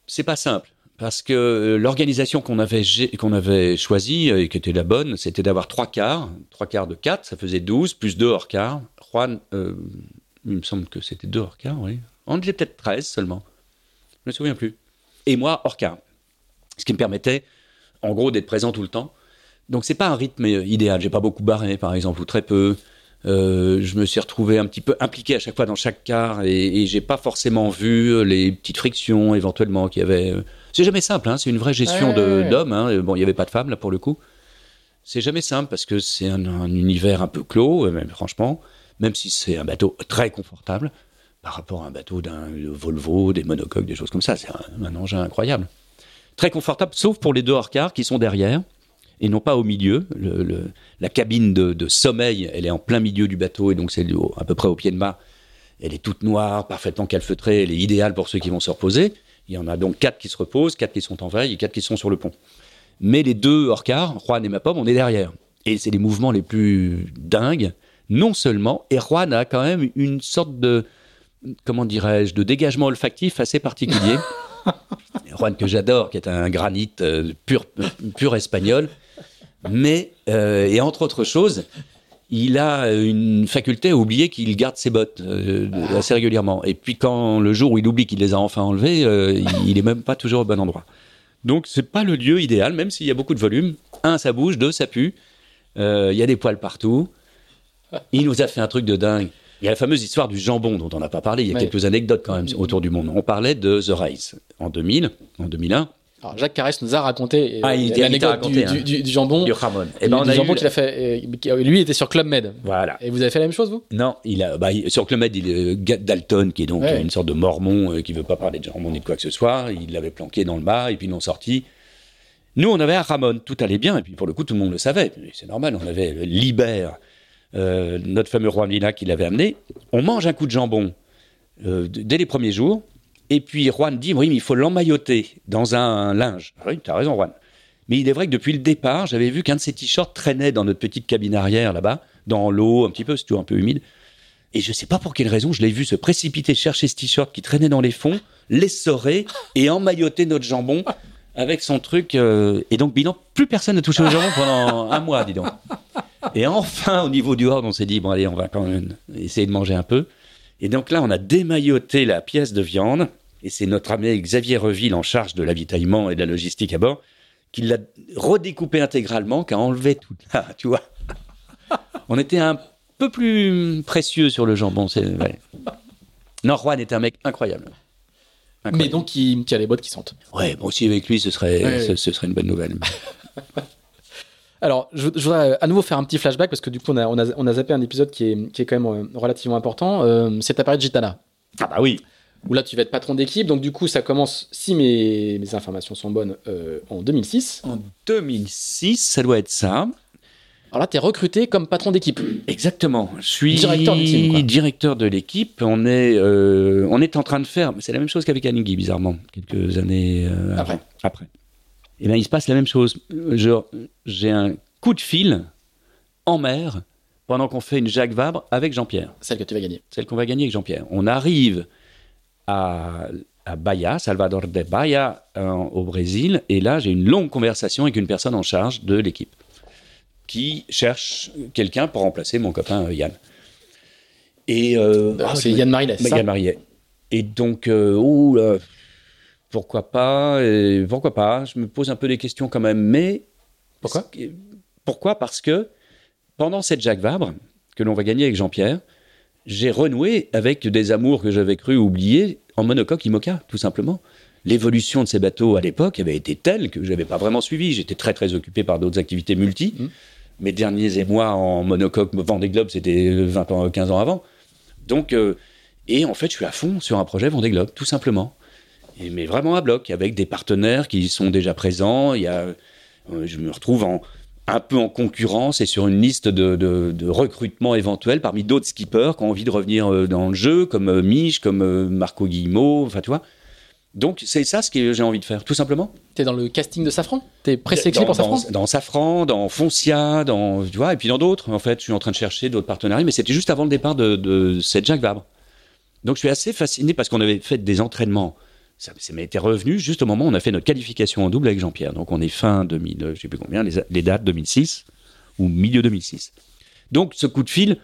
c'est pas simple. Parce que l'organisation qu'on avait, qu'on avait choisie et qui était la bonne, c'était d'avoir trois quarts. Trois quarts de quatre, ça faisait 12, plus deux hors quarts. Juan, euh, il me semble que c'était deux hors quarts, oui. On était peut-être 13 seulement. Je me souviens plus. Et moi, hors quart. Ce qui me permettait, en gros, d'être présent tout le temps. Donc, c'est pas un rythme euh, idéal. J'ai pas beaucoup barré, par exemple, ou très peu. Euh, je me suis retrouvé un petit peu impliqué à chaque fois dans chaque quart et, et j'ai pas forcément vu euh, les petites frictions éventuellement qu'il y avait. C'est jamais simple, hein, c'est une vraie gestion Ouais, d'hommes. hein. Bon, il y avait pas de femmes là pour le coup. C'est jamais simple parce que c'est un, un univers un peu clos, même franchement, même si c'est un bateau très confortable par rapport à un bateau d'un Volvo, des monocoques, des choses comme ça. C'est un, engin incroyable. Très confortable, sauf pour les deux hors-quarts qui sont derrière et non pas au milieu. La cabine de, de sommeil, elle est en plein milieu du bateau et donc c'est à peu près au pied de mât. Elle est toute noire, parfaitement calfeutrée, elle est idéale pour ceux qui vont se reposer. Il y en a donc quatre qui se reposent, quatre qui sont en veille et quatre qui sont sur le pont. Mais les deux hors-quarts, Juan et ma pomme, on est derrière. Et c'est les mouvements les plus dingues, non seulement, et Juan a quand même une sorte de, comment dirais-je, de dégagement olfactif assez particulier. Juan que j'adore, qui est un granit euh, pur, pur espagnol, mais, euh, et entre autres choses, il a une faculté à oublier qu'il garde ses bottes euh, assez régulièrement. Et puis quand le jour où il oublie qu'il les a enfin enlevées, il, il est même pas toujours au bon endroit. Donc c'est pas le lieu idéal, même s'il y a beaucoup de volume. Un, ça bouge. Deux, ça pue. Il y a des poils partout. Il nous a fait un truc de dingue. Il y a la fameuse histoire du jambon dont on n'a pas parlé. Il y a Ouais. quelques anecdotes quand même autour du monde. On parlait de The Race en 2000, en 2001, Alors, Jacques Carès nous a raconté euh, Ah, l'anecdote du, hein. du- du- du jambon. du Ramon. Du, Et ben du jambon qu'il a fait. euh, qui- lui était sur Club Med. Voilà. Et vous avez fait la même chose, vous? Non, il a, bah, sur Club Med, il Ga- Dalton, qui est donc Ouais. une sorte de mormon euh, qui veut pas parler de jambon ni de quoi que ce soit. Il l'avait planqué dans le bas et puis ils l'ont sorti. Nous, on avait un Ramon, tout allait bien, et puis pour le coup, tout le monde le savait. C'est normal, on avait Libère, euh, notre fameux roi Mila qui l'avait amené. On mange un coup de jambon euh, dès les premiers jours, et puis Juan dit Oui, mais il faut l'emmailloter dans un linge. Ah Oui, tu as raison, Juan. Mais il est vrai que depuis le départ, j'avais vu qu'un de ses t-shirts traînait dans notre petite cabine arrière là-bas, dans l'eau, un petit peu, c'est toujours un peu humide. Et je sais pas pour quelle raison, je l'ai vu se précipiter chercher ce t-shirt qui traînait dans les fonds, l'essorer et emmailloter notre jambon avec son truc. euh, et donc, bilan, plus personne n'a touché au jambon pendant un mois, dis donc. Et enfin, au niveau du hors, on s'est dit, bon, allez, on va quand même essayer de manger un peu. Et donc là, on a démailloté la pièce de viande. Et c'est notre ami Xavier Reville, en charge de l'avitaillement et de la logistique à bord, qui l'a redécoupé intégralement, qui a enlevé tout là, tu vois. On était un peu plus précieux sur le jambon. C'est, ouais. Non, Juan est un mec incroyable. Mais donc, qui, qui a les bottes qui sentent. Ouais, bon, aussi avec lui, ce serait, Ouais, ce, serait une bonne nouvelle. Alors, je, je voudrais à nouveau faire un petit flashback parce que du coup, on a, on a, on a zappé un épisode qui est, qui est quand même euh, relativement important. Euh, c'est ta période Gitana. Ah bah oui. Où là, tu vas être patron d'équipe. Donc, du coup, ça commence, si mes, mes informations sont bonnes, euh, en 2006. En 2006, ça doit être ça. Alors là, tu es recruté comme patron d'équipe. Exactement. Je suis Directeur team, de l'équipe. On est, euh, on est en train de faire. C'est la même chose qu'avec Aningui, bizarrement, quelques années euh, Après. Après. Et bien, il se passe la même chose. J'ai un coup de fil en mer pendant qu'on fait une Jacques Vabre avec Jean-Pierre. Celle que tu vas gagner. Celle qu'on va gagner avec Jean-Pierre. On arrive à, à Bahia, Salvador de Bahia, euh, au Brésil, et là, j'ai une longue conversation avec une personne en charge de l'équipe qui cherche quelqu'un pour remplacer mon copain euh, Yann. Et euh, ah, c'est Yann Marillet. Yann Marillet. Et donc, ouh, là, pourquoi pas et Pourquoi pas Je me pose un peu des questions quand même, mais pourquoi Pourquoi? Parce que pendant cette Jacques Vabre que l'on va gagner avec Jean-Pierre, j'ai renoué avec des amours que j'avais cru oublier en monocoque IMOCA, tout simplement. L'évolution de ces bateaux à l'époque avait été telle que je n'avais pas vraiment suivi. J'étais très très occupé par d'autres activités multi. Mmh. Mes derniers émois en monocoque Vendée Globe, c'était 20 ans, 15 ans avant. Donc, euh, et en fait, je suis à fond sur un projet Vendée Globe, tout simplement. Mais vraiment à bloc, avec des partenaires qui sont déjà présents. Il y a, euh, je me retrouve un peu en concurrence et sur une liste de, de, recrutement éventuel parmi d'autres skippers qui ont envie de revenir euh, dans le jeu, comme euh, Mich, comme euh, Marco Guillemot, enfin tu vois. Donc c'est ça ce que j'ai envie de faire, tout simplement. Tu es dans le casting de Safran? Tu es présélectionné pour Safran? dans, Safran, dans Foncia, dans, tu vois, et puis dans d'autres. En fait, je suis en train de chercher d'autres partenariats, mais c'était juste avant le départ de, de cette Jacques Vabre. Donc je suis assez fasciné parce qu'on avait fait des entraînements ça, m'a été revenu juste au moment où on a fait notre qualification en double avec Jean-Pierre. Donc on est fin 2000, je sais plus combien, les, dates 2006 ou milieu 2006. Donc ce coup de fil,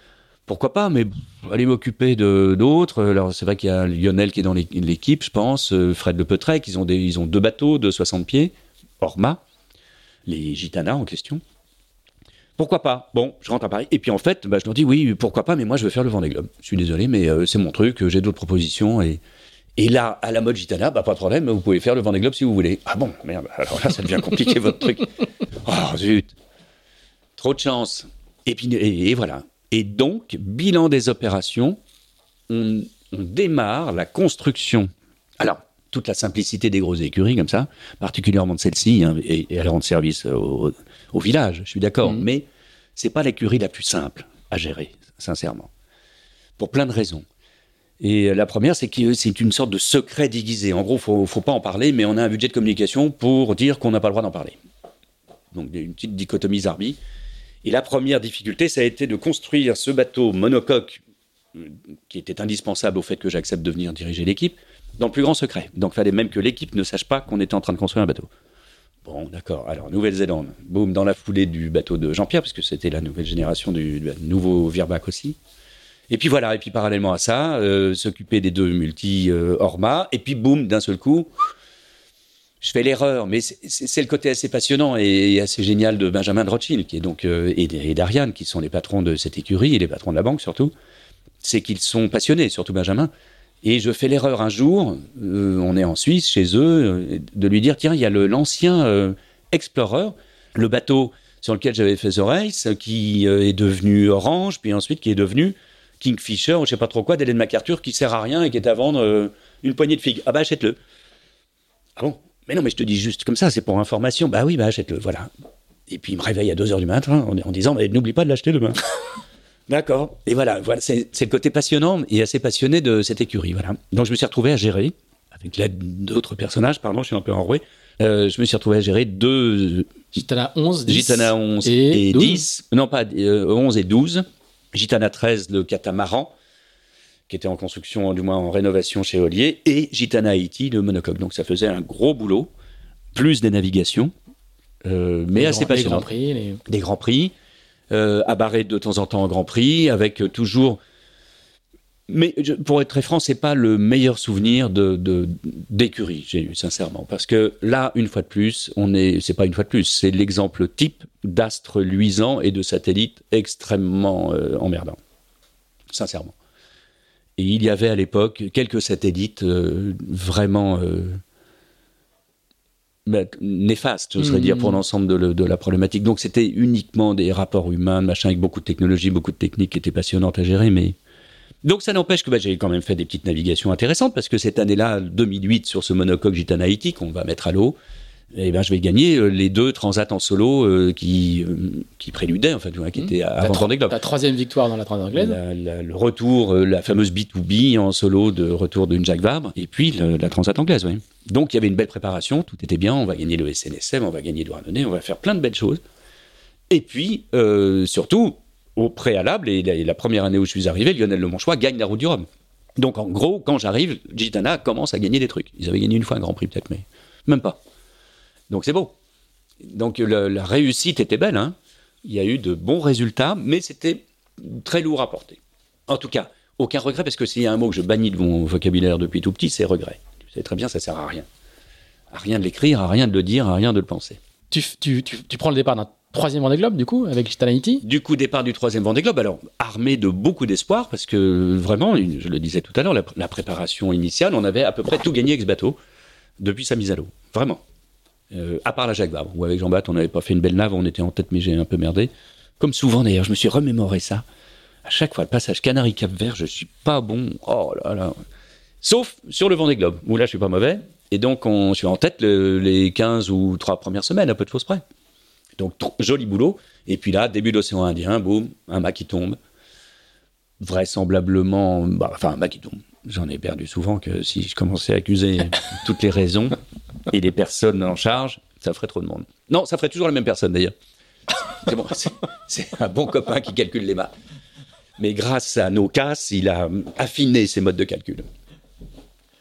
pourquoi pas, mais aller m'occuper de d'autres. Alors c'est vrai qu'il y a Lionel qui est dans l'équipe, je pense, euh, Fred Le Petrec, ils ont, des, ils ont deux bateaux de 60 pieds, Orma, les Gitanas en question. Pourquoi pas? Bon, je rentre à Paris. Et puis en fait, bah, je leur dis oui, pourquoi pas, mais moi je veux faire le Vendée Globe. Je suis désolé, mais euh, c'est mon truc, j'ai d'autres propositions et et là, à la mode gitana, bah, pas de problème, vous pouvez faire le Vendée Globe si vous voulez. Ah bon, merde, alors là, ça devient compliqué votre truc. Oh, zut. Trop de chance. Et puis, et, voilà. Et donc, bilan des opérations, on, démarre la construction. Alors, toute la simplicité des grosses écuries comme ça, particulièrement de celle-ci, hein, et, elle rend service au, village, je suis d'accord, mmh. mais c'est pas l'écurie la plus simple à gérer, sincèrement. Pour plein de raisons. Et la première, c'est que c'est une sorte de secret déguisé. En gros, il ne faut pas en parler, mais on a un budget de communication pour dire qu'on n'a pas le droit d'en parler. Donc, une petite dichotomie zarbi. Et la première difficulté, ça a été de construire ce bateau monocoque, euh, qui était indispensable au fait que j'accepte de venir diriger l'équipe, dans le plus grand secret. Donc, il fallait même que l'équipe ne sache pas qu'on était en train de construire un bateau. Bon, d'accord. Alors, Nouvelle-Zélande, boum, dans la foulée du bateau de Jean-Pierre, parce que c'était la nouvelle génération du, nouveau Virbac aussi. Et puis voilà, et puis parallèlement à ça, euh, s'occuper des deux multi euh, et puis boum, d'un seul coup, je fais l'erreur, mais c'est le côté assez passionnant et, assez génial de Benjamin de Rothschild, qui est donc euh, et, d'Ariane, qui sont les patrons de cette écurie et les patrons de la banque surtout, c'est qu'ils sont passionnés, surtout Benjamin. Et je fais l'erreur un jour, on est en Suisse chez eux, de lui dire tiens, il y a l'ancien Explorer, le bateau sur lequel j'avais fait The Race, qui est devenu Orange, puis ensuite qui est devenu Kingfisher ou je sais pas trop quoi d'Hélène MacArthur qui sert à rien et qui est à vendre euh, une poignée de figues. Ah bah achète-le. Ah bon? Mais non, mais je te dis juste comme ça, c'est pour information. Bah oui, bah achète-le, voilà. Et puis il me réveille à 2h du matin en, en disant mais n'oublie pas de l'acheter demain. D'accord. Et voilà, voilà c'est le côté passionnant et assez passionné de cette écurie. Voilà. Donc je me suis retrouvé à gérer, avec l'aide d'autres personnages, pardon, je suis un peu enroué. Euh, je me suis retrouvé à gérer deux. Gitana 11, 10. Gitana 11 et, 10. Non, pas 11 euh, et 12. Gitana 13, le catamaran, qui était en construction, du moins en rénovation chez Ollier, et Gitana Haïti, le monocoque. Donc ça faisait un gros boulot, plus des navigations, euh, mais assez passionnant. Des grands prix. Des grands prix, euh, à barrer de temps en temps en grand prix, avec toujours mais pour être très franc, c'est pas le meilleur souvenir de d'écurie j'ai eu sincèrement, parce que là, une fois de plus, on est, c'est pas une fois de plus, c'est l'exemple type d'astre luisant et de satellite extrêmement euh, emmerdant, sincèrement. Et il y avait à l'époque quelques satellites euh, vraiment euh, bah, néfastes, je dire, pour l'ensemble de, de, la problématique. Donc c'était uniquement des rapports humains, machin, avec beaucoup de technologie, beaucoup de techniques qui étaient passionnantes à gérer, mais donc ça n'empêche que bah, j'ai quand même fait des petites navigations intéressantes parce que cette année-là, 2008, sur ce monocoque Gitana qu'on va mettre à l'eau, eh ben, je vais gagner euh, les deux transats en solo euh, qui, euh, qui préludaient, en fait, qui mmh. étaient avant Vendée Globe. La troisième victoire dans la Transat anglaise. le retour, la fameuse B2B en solo de retour d'une Jacques Vabre, et puis la Transat anglaise, oui. Donc il y avait une belle préparation, tout était bien, on va gagner le SNSM, on va gagner Douarnenez, on va faire plein de belles choses. Et puis, surtout, au préalable, et la, et la première année où je suis arrivé, Lionel Lemonchois gagne la route du Rhum. Donc en gros, quand j'arrive, Gitana commence à gagner des trucs. Ils avaient gagné une fois un Grand Prix peut-être, mais même pas. Donc c'est beau. Donc le- la réussite était belle. hein. Il y a eu de bons résultats, mais c'était très lourd à porter. En tout cas, aucun regret, parce que s'il y a un mot que je bannis de mon vocabulaire depuis tout petit, c'est regret. Tu sais très bien, ça sert à rien. À rien de l'écrire, à rien de le dire, à rien de le penser. Tu, f- tu, tu, tu prends le départ d'un troisième Vendée Globe, du coup, avec Gitana Haiti. Du coup, départ du troisième Vendée Globe, alors armé de beaucoup d'espoir, parce que vraiment, je le disais tout à l'heure, la, la préparation initiale, on avait à peu près tout gagné ex bateau depuis sa mise à l'eau. Vraiment. Euh, à part la Jacques Vabre, où avec Jean-Baptiste, on n'avait pas fait une belle nave, on était en tête, mais j'ai un peu merdé. Comme souvent d'ailleurs, je me suis remémoré ça. À chaque fois, le passage Canary-Cap-Vert, je suis pas bon. Oh là là. Sauf sur le Vendée Globe, où là, je suis pas mauvais. Et donc, on, je suis en tête le- les 15 ou 3 premières semaines, à peu de choses près. Donc, joli boulot. Et puis là, début d'océan Indien, boum, un mât qui tombe. Vraisemblablement, bah, enfin, un mât qui tombe. J'en ai perdu souvent que si je commençais à accuser toutes les raisons et les personnes en charge, ça ferait trop de monde. Non, ça ferait toujours la même personne d'ailleurs. C'est bon, un bon copain qui calcule les mâts. Mais grâce à nos casses, il a affiné ses modes de calcul.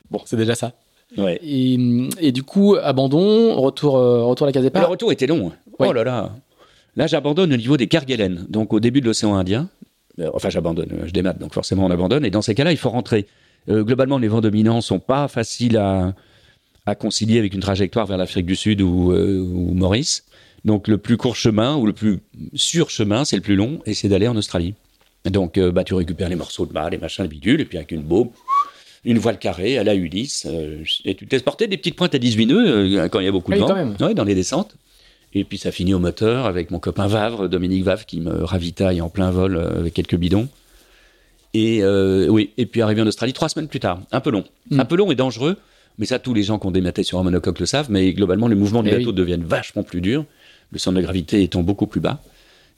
Bon, c'est déjà ça. Ouais. Et, et du coup, abandon, retour, euh, retour à la case Le départ. retour était long. hein. Oh là là. Là, j'abandonne au niveau des Kerguelen, donc au début de l'océan Indien. Euh, Enfin, j'abandonne, euh, je démate, donc forcément on abandonne. Et dans ces cas-là, il faut rentrer. Euh, globalement, les vents dominants sont pas faciles à, à concilier avec une trajectoire vers l'Afrique du Sud ou, euh, ou Maurice. Donc le plus court chemin ou le plus sûr chemin, c'est le plus long, et c'est d'aller en Australie. Donc euh, bah, tu récupères les morceaux de mât, les machins, les bidules, et puis avec une baume, une voile carrée à la Ulysse, euh, et tu te laisses porter des petites pointes à 18 nœuds euh, quand il y a beaucoup de oui, vent, quand même. Ouais, dans les descentes. Et puis ça finit au moteur avec mon copain Vavre, Dominique Vavre, qui me ravitaille en plein vol avec quelques bidons. Et euh, oui, et puis arrivé en Australie trois semaines plus tard, un peu long, Mm. un peu long et dangereux. Mais ça, tous les gens qui ont dématé sur un monocoque le savent. Mais globalement, les mouvements du Eh bateau oui. deviennent vachement plus durs, le centre de gravité étant beaucoup plus bas.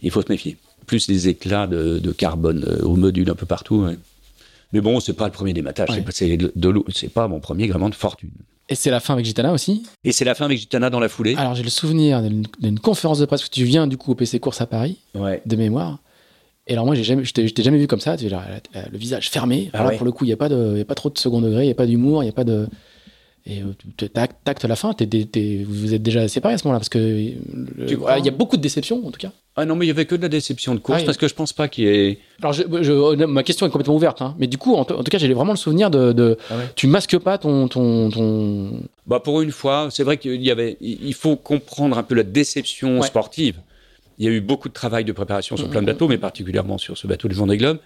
Il faut se méfier. Plus les éclats de, de carbone euh, au module un peu partout. ouais. Mais bon, c'est pas le premier dématage. Ouais. C'est pas- mon premier gréement de fortune. Et c'est la fin avec Gitana aussi? Et c'est la fin avec Gitana dans la foulée. Alors j'ai le souvenir d'une conférence de presse où tu viens du coup au PC Course à Paris, Ouais. de mémoire. Et alors moi jamais, je t'ai jamais vu comme ça, tu le visage fermé. Ah Alors ouais. pour le coup il y a pas de, il y a pas trop de second degré, il y a pas d'humour, il y a pas de. Et euh, tac, tact la fin. vous vous êtes déjà séparés à ce moment-là parce que crois il y a beaucoup de déceptions en tout cas. Ah non, mais il y avait que de la déception de course Ah parce que je pense pas qu'il y ait. Alors je, je- ma question est complètement ouverte, hein. mais du coup en, tout cas j'ai vraiment le souvenir de, de Ah ouais. tu masques pas ton ton, ton... Bah pour une fois, c'est vrai qu'il y avait. Il faut comprendre un peu la déception Ouais. sportive. Il y a eu beaucoup de travail de préparation sur plein de bateaux, mais particulièrement sur ce bateau du Vendée Globe.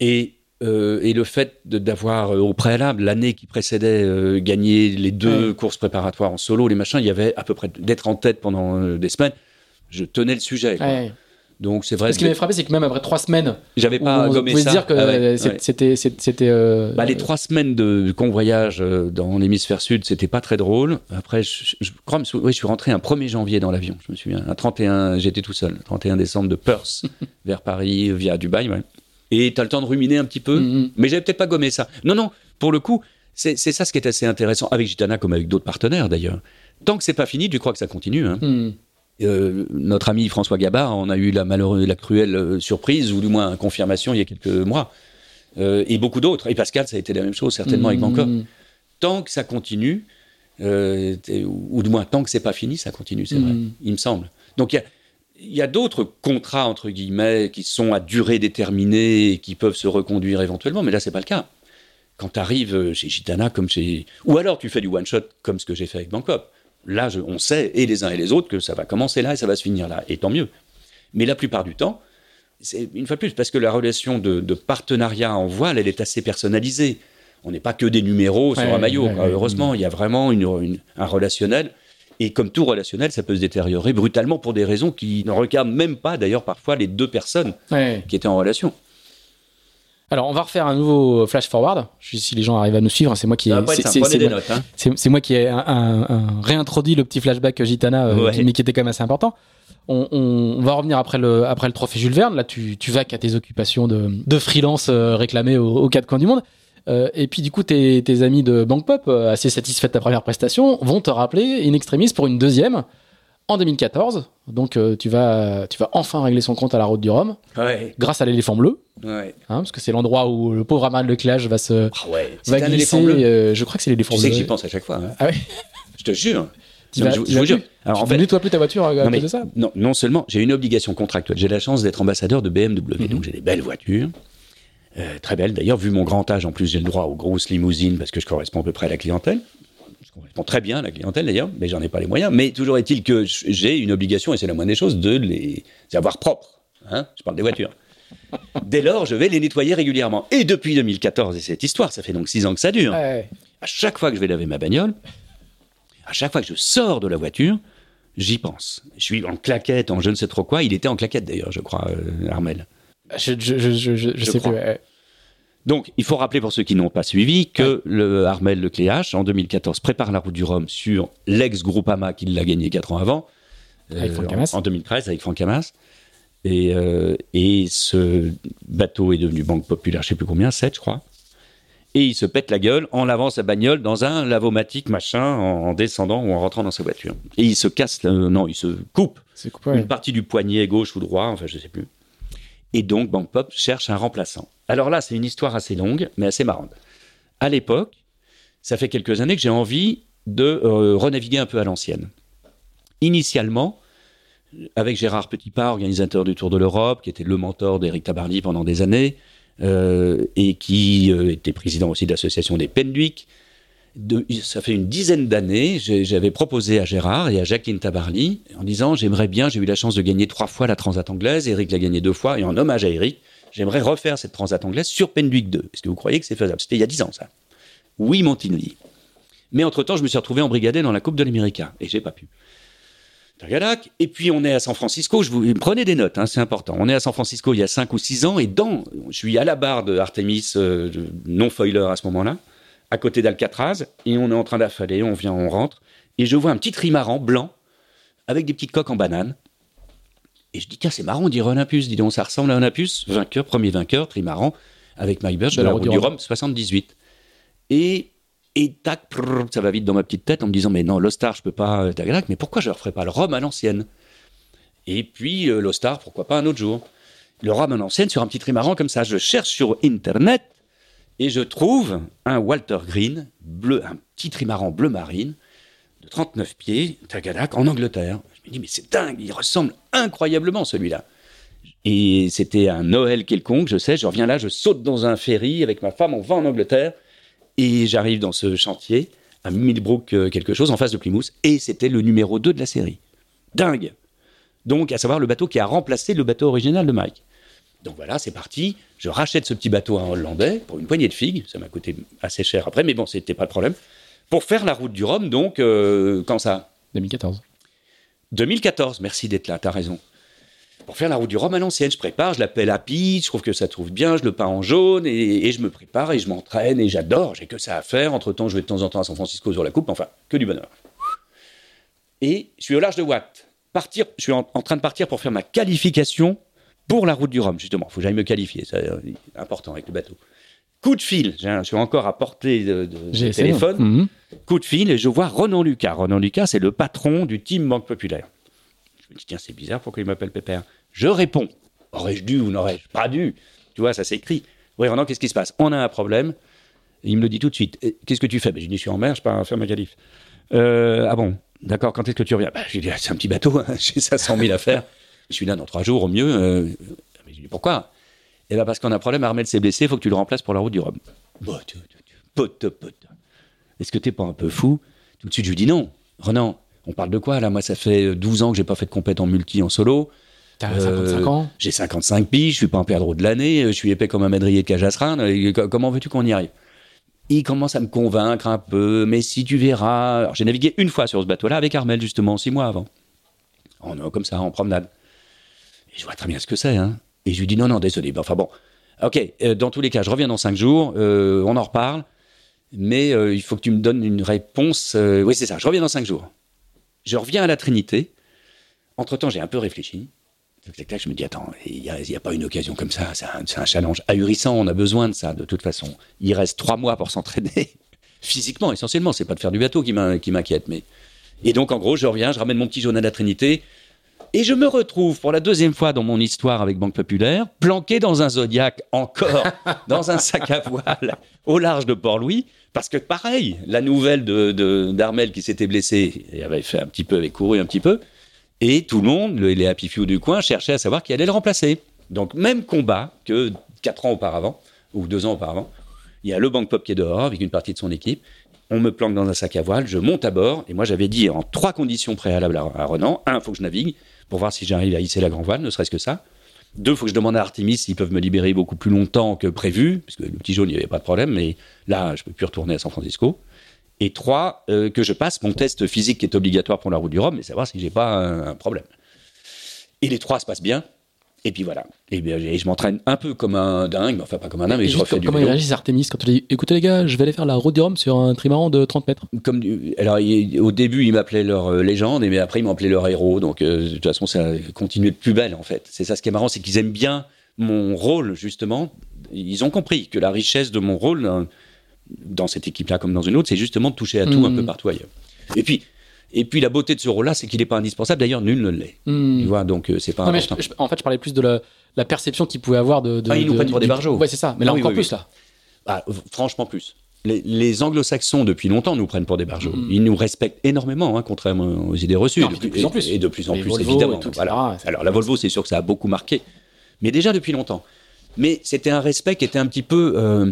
Et, euh, et le fait d'avoir euh, au préalable, l'année qui précédait, euh, gagné les deux Ouais. courses préparatoires en solo, les machins, il y avait à peu près d'être en tête pendant euh, des semaines. Je tenais le sujet. quoi. Ouais. Donc c'est vrai. Ce qui m'avait frappé c'est que même après trois semaines, J'avais pas on gommé ça. dire que Ah ouais, c'était euh, Bah, les trois semaines de convoyage dans l'hémisphère sud, c'était pas très drôle. Après, je, je crois, oui, je suis rentré un 1er janvier dans l'avion. Je me souviens. Un 31, j'étais tout seul. 31 décembre de Perth vers Paris via Dubaï. Ouais. Et tu as le temps de ruminer un petit peu. Mhm. Mais j'avais peut-être pas gommé ça. Non, non. Pour le coup, c'est ça ce qui est assez intéressant avec Gitana comme avec d'autres partenaires d'ailleurs. Tant que c'est pas fini, tu crois que ça continue. Hein. Hmm. Euh, notre ami François Gabard, on a eu la malheureuse, la cruelle euh, surprise, ou du moins confirmation il y a quelques mois. Euh, et beaucoup d'autres. Et Pascal, ça a été la même chose, certainement avec Bangkok. Hmm. Tant que ça continue, euh, ou, ou du moins tant que c'est pas fini, ça continue, c'est Mhm. vrai, il me semble. Donc il y a, il y a d'autres contrats, entre guillemets, qui sont à durée déterminée et qui peuvent se reconduire éventuellement, mais là, c'est pas le cas. Quand tu arrives chez Gitana, comme chez. Ou alors tu fais du one-shot, comme ce que j'ai fait avec Bangkok. Là, je- on sait, et les uns et les autres, que ça va commencer là et ça va se finir là, et tant mieux. Mais la plupart du temps, c'est une fois de plus, parce que la relation de, de partenariat en voile, elle est assez personnalisée. On n'est pas que des numéros sur un maillot. ouais, quoi. ouais, Heureusement, il y a vraiment une- une- un relationnel. Et comme tout relationnel, ça peut se détériorer brutalement pour des raisons qui ne regardent même pas, d'ailleurs, parfois, les deux personnes Ouais. qui étaient en relation. Alors, on va refaire un nouveau flash forward. Si les gens arrivent à nous suivre, c'est moi qui ai, c'est- moi- hein. c'est- moi qui ai un- un- un- réintroduit le petit flashback Gitana, euh, Ouais. qui- mais qui était quand même assez important. On, on- on va revenir après le, après le trophée Jules Verne. Là, tu, tu vas qu'à tes occupations de, de freelance euh, réclamées aux, aux quatre coins du monde. Euh, et puis, du coup, tes, tes amis de Bank Pop, euh, assez satisfaits de ta première prestation, vont te rappeler in extremis pour une deuxième. en 2014. Donc euh, tu, vas, tu vas enfin régler son compte à la route du Rhum Ouais. grâce à l'éléphant bleu, Ouais. hein, parce que c'est l'endroit où le pauvre amas de Lecléage va se Ah ouais. va glisser. euh, je crois que c'est l'éléphant Tu bleu. sais que j'y pense à chaque fois. hein. Ah ouais. Je te jure. Tu Non, vas- je, tu je vous jure. Alors en tu fait, ne nettoies plus ta voiture à, non, cause mais- de ça non, non seulement j'ai une obligation contractuelle, j'ai la chance d'être ambassadeur de BMW, Mhm. donc j'ai des belles voitures, euh, très belles d'ailleurs, vu mon grand âge, en plus j'ai le droit aux grosses limousines parce que je corresponds à peu près à la clientèle. Je corresponds très bien à la clientèle d'ailleurs, mais j'en ai pas les moyens. Mais toujours est-il que j'ai une obligation, et c'est la moindre des choses, de les avoir propres. Hein je parle des voitures. Dès lors, je vais les nettoyer régulièrement. Et depuis 2014, et cette histoire, ça fait donc six ans que ça dure, Ouais. à chaque fois que je vais laver ma bagnole, à chaque fois que je sors de la voiture, j'y pense. Je suis en claquette, en je ne sais trop quoi. Il était en claquette d'ailleurs, je crois, euh, Armel. Je, je, je, je, je- je sais crois. plus. ouais. Donc, il faut rappeler pour ceux qui n'ont pas suivi que le Armel Lecléache, en 2014, prépare la route du Rhum sur l'ex-Groupama qui l'a gagné quatre ans avant, Avec Franck en, Hamas. en 2013 avec Franck Hamas. Et, euh, et ce bateau est devenu Banque Populaire, je sais plus combien, 7 je crois. Et il se pète la gueule en lavant sa bagnole dans un lavomatique machin, en, en descendant ou en rentrant dans sa voiture. Et il se casse, non, il se coupe ouais. une partie du poignet gauche ou droit, enfin je sais plus. Et donc Bank Pop cherche un remplaçant. Alors là, c'est une histoire assez longue, mais assez marrante. À l'époque, ça fait quelques années que j'ai envie de euh, renaviguer un peu à l'ancienne. Initialement, avec Gérard Petitpas, organisateur du Tour de l'Europe, qui était le mentor d'Éric Tabarly pendant des années, euh, et qui euh, était président aussi de l'association des Penduic, ça fait une dizaine d'années, j'avais proposé à Gérard et à Jacqueline Tabarly en disant j'aimerais bien, j'ai eu la chance de gagner trois fois la Transat anglaise, Eric l'a gagné deux fois, et en hommage à Eric, j'aimerais refaire cette Transat anglaise sur Penduic 2. Est-ce que vous croyez que c'est faisable? C'était il y a dix ans ça. Oui, m'ont-ils dit. Mais entre-temps, je me suis retrouvé embrigadé dans la Coupe de l'América, et j'ai pas pu. Et puis on est à San Francisco, je vous prenez des notes, hein, c'est important. On est à San Francisco il y a cinq ou six ans, et dans, je suis à la barre de Artemis, euh, non foiler à ce moment-là, à côté d'Alcatraz, et on est en train d'affaler, on vient, on rentre, et je vois un petit trimaran blanc avec des petites coques en banane. Et je dis, tiens, c'est marrant, on dirait Olympus, dis donc, ça ressemble à Olympus, vainqueur, premier vainqueur, trimaran, avec Mike Birch de la route du Rhum, 78. Et, et tac, prrr, ça va vite dans ma petite tête en me disant, mais non, l'Ostar, je peux pas, euh, tagadac, mais pourquoi je ne referais pas le Rhum à l'ancienne? Et puis, euh, l'Ostar, pourquoi pas un autre jour? Le Rhum à l'ancienne sur un petit trimaran comme ça. Je cherche sur Internet et je trouve un Walter Green, bleu, un petit trimaran bleu marine, de 39 pieds, tagadac, en Angleterre. Je me dis, mais c'est dingue, il ressemble incroyablement celui-là. Et c'était un Noël quelconque, je sais, je reviens là, je saute dans un ferry avec ma femme, on va en Angleterre, et j'arrive dans ce chantier, à Millbrook euh, quelque chose, en face de Plymouth, et c'était le numéro 2 de la série. Dingue Donc, à savoir le bateau qui a remplacé le bateau original de Mike. Donc voilà, c'est parti. Je rachète ce petit bateau à un Hollandais pour une poignée de figues. Ça m'a coûté assez cher après, mais bon, c'était pas le problème. Pour faire la route du Rhum, donc, euh, quand ça? 2014. 2014, merci d'être là, t'as raison. Pour faire la route du Rhum à l'ancienne, je prépare, je l'appelle Happy, je trouve que ça trouve bien, je le peins en jaune et, et je me prépare et je m'entraîne et j'adore, j'ai que ça à faire. Entre temps, je vais de temps en temps à San Francisco sur la coupe, enfin, que du bonheur. Et je suis au large de Watt. Partir, je suis en, en train de partir pour faire ma qualification pour la route du Rhum, justement. Il faut que j'aille me qualifier, c'est euh, important avec le bateau. Coup de fil, je suis encore à portée de, téléphone Mhm. coup de fil et je vois Renan Lucas. Renan Lucas, c'est le patron du team Banque Populaire. Je me dis, tiens, c'est bizarre, pourquoi il m'appelle Pépère? Je réponds. Aurais-je dû ou n'aurais-je pas dû? Tu vois, ça s'écrit. Oui, Renan, qu'est-ce qui se passe? On a un problème. Il me le dit tout de suite. Qu'est-ce que tu fais? Ben, Je dis, je suis en mer, je pars faire ma qualif. Euh, ah bon? D'accord, quand est-ce que tu reviens? Ben, Je lui dis, Ah, c'est un petit bateau, hein, j'ai 500 000 à faire. Je suis là dans trois jours au mieux. euh, mais je lui dis, pourquoi? Eh bien, parce qu'on a un problème, Armel s'est blessé, il faut que tu le remplaces pour la route du Rhum. Tu- pote, pote. Est-ce que t'es pas un peu fou? Tout de suite, je lui dis non. Renan, on parle de quoi là? Moi, ça fait 12 ans que j'ai pas fait de compète en multi en solo. T'as Euh, 55 ans? J'ai 55 piges, je suis pas un perdreau de l'année, je suis épais comme un madrier de cage à Comment veux-tu qu'on y arrive? Il commence à me convaincre un peu, mais si tu verras. Alors, j'ai navigué une fois sur ce bateau-là avec Armel, justement, six mois avant. En, euh, comme ça, en promenade. Je vois très bien ce que c'est. Hein. Et je lui dis non, non, désolé. Enfin bon, ok, euh, dans tous les cas, je reviens dans cinq jours, euh, on en reparle, mais euh, il faut que tu me donnes une réponse. oui, c'est ça, je reviens dans cinq jours. Je reviens à la Trinité. Entre-temps, j'ai un peu réfléchi. Je me dis, attends, il n'y a, a pas une occasion comme ça, c'est un, challenge ahurissant, on a besoin de ça, de toute façon. Il reste trois mois pour s'entraîner, physiquement, essentiellement, c'est pas de faire du bateau qui m'inquiète, mais Et donc, en gros, je reviens, je ramène mon petit jaune à la Trinité. Et je me retrouve pour la deuxième fois dans mon histoire avec Banque Populaire, planqué dans un Zodiac, encore dans un sac à voile au large de Port-Louis. Parce que pareil, la nouvelle de, d'Armel qui s'était blessé, et avait fait un petit peu, avait couru un petit peu, et tout le monde, les Happy Few du coin, cherchait à savoir qui allait le remplacer. Donc même combat que quatre ans auparavant, ou deux ans auparavant. Il y a le Banque Pop qui est dehors avec une partie de son équipe. On me planque dans un sac à voile, je monte à bord, et moi j'avais dit en trois conditions préalables à Renan. Un, il faut que je navigue pour voir si j'arrive à hisser la grand voile, ne serait-ce que ça. Deux, il faut que je demande à Artemis s'ils peuvent me libérer beaucoup plus longtemps que prévu, parce que le petit jaune, il n'y avait pas de problème, mais là, je ne peux plus retourner à San Francisco. Et trois, euh, que je passe mon test physique qui est obligatoire pour la route du Rhum, mais savoir si j'ai pas un, problème. Et les trois se passent bien. Et puis voilà. Et, bien, je m'entraîne un peu comme un dingue, enfin pas comme un dingue, mais je refais du Comment réagit Artemis quand tu dis écoutez les gars, je vais aller faire la route du Rhum sur un trimaran de 30 mètres comme Alors au début, ils m'appelaient leur euh, légende, mais après, ils m'appelaient leur héros. Donc euh, de toute façon, ça a continué de plus belle en fait. C'est ça ce qui est marrant, c'est qu'ils aiment bien mon rôle justement. Ils ont compris que la richesse de mon rôle dans cette équipe-là comme dans une autre, c'est justement de toucher à tout un peu hmm. partout ailleurs. Et puis, et puis la beauté de ce rôle-là, c'est qu'il n'est pas indispensable. D'ailleurs, nul ne l'est. Hmm. Tu vois, donc euh, c'est pas. Non, mais en fait, je parlais plus de la, perception qu'il pouvait avoir de. ah, ils nous prennent pour des barjots. Ouais, c'est ça. Mais là, encore plus, là. Ah, franchement, plus. Les, anglo-saxons, depuis longtemps, nous prennent pour des barjots. Hmm. Ils nous respectent énormément, hein, contrairement aux idées reçues. Non, de plus en plus. Et de plus en plus, évidemment. voilà. Alors, la Volvo, c'est sûr que ça a beaucoup marqué. Mais déjà depuis longtemps. Mais c'était un respect qui était un petit peu, euh,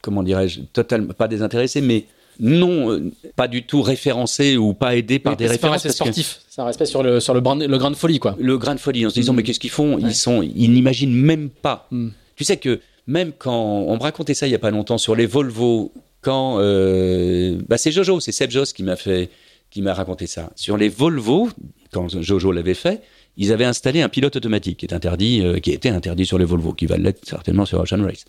comment dirais-je, totalement, pas désintéressé, mais non, euh, pas du tout référencé ou pas aidé par des références. C'est sportif. C'est un respect sur le sur le, le grain de folie, quoi. Le grain de folie, en se disant mm. mais qu'est-ce qu'ils font? Ils sont, ils n'imaginent même pas. Mm. Tu sais que même quand on me racontait ça il y a pas longtemps sur les Volvo, quand euh, bah c'est Jojo, c'est Seb Jos qui m'a fait, qui m'a raconté ça sur les Volvo quand Jojo l'avait fait. Ils avaient installé un pilote automatique qui est interdit, euh, qui était interdit sur les Volvo, qui va l'être certainement sur Ocean Race.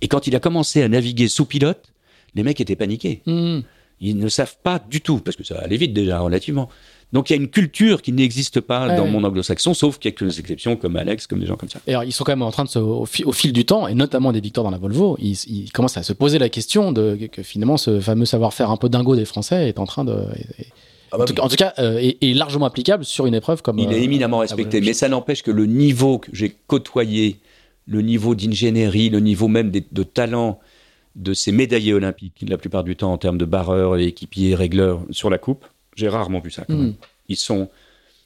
Et quand il a commencé à naviguer sous pilote, les mecs étaient paniqués. Hmm. Ils ne savent pas du tout, parce que ça allait vite déjà, relativement. Donc il y a une culture qui n'existe pas dans mon anglo-saxon, sauf quelques exceptions comme Alex, comme des gens comme ça. Et alors ils sont quand même en train de se, au, fil du temps, et notamment des victoires dans la Volvo, ils, commencent à se poser la question de que finalement ce fameux savoir-faire un peu dingo des Français est en train de. Ah bah en, tout, cas, euh, est, largement applicable sur une épreuve comme. Il est euh, éminemment respecté, mais ça n'empêche que le niveau que j'ai côtoyé, le niveau d'ingénierie, le niveau même de talent de ces médaillés olympiques, la plupart du temps en termes de barreurs, équipiers, régleurs sur la coupe, j'ai rarement vu ça. Quand hmm. Ils sont.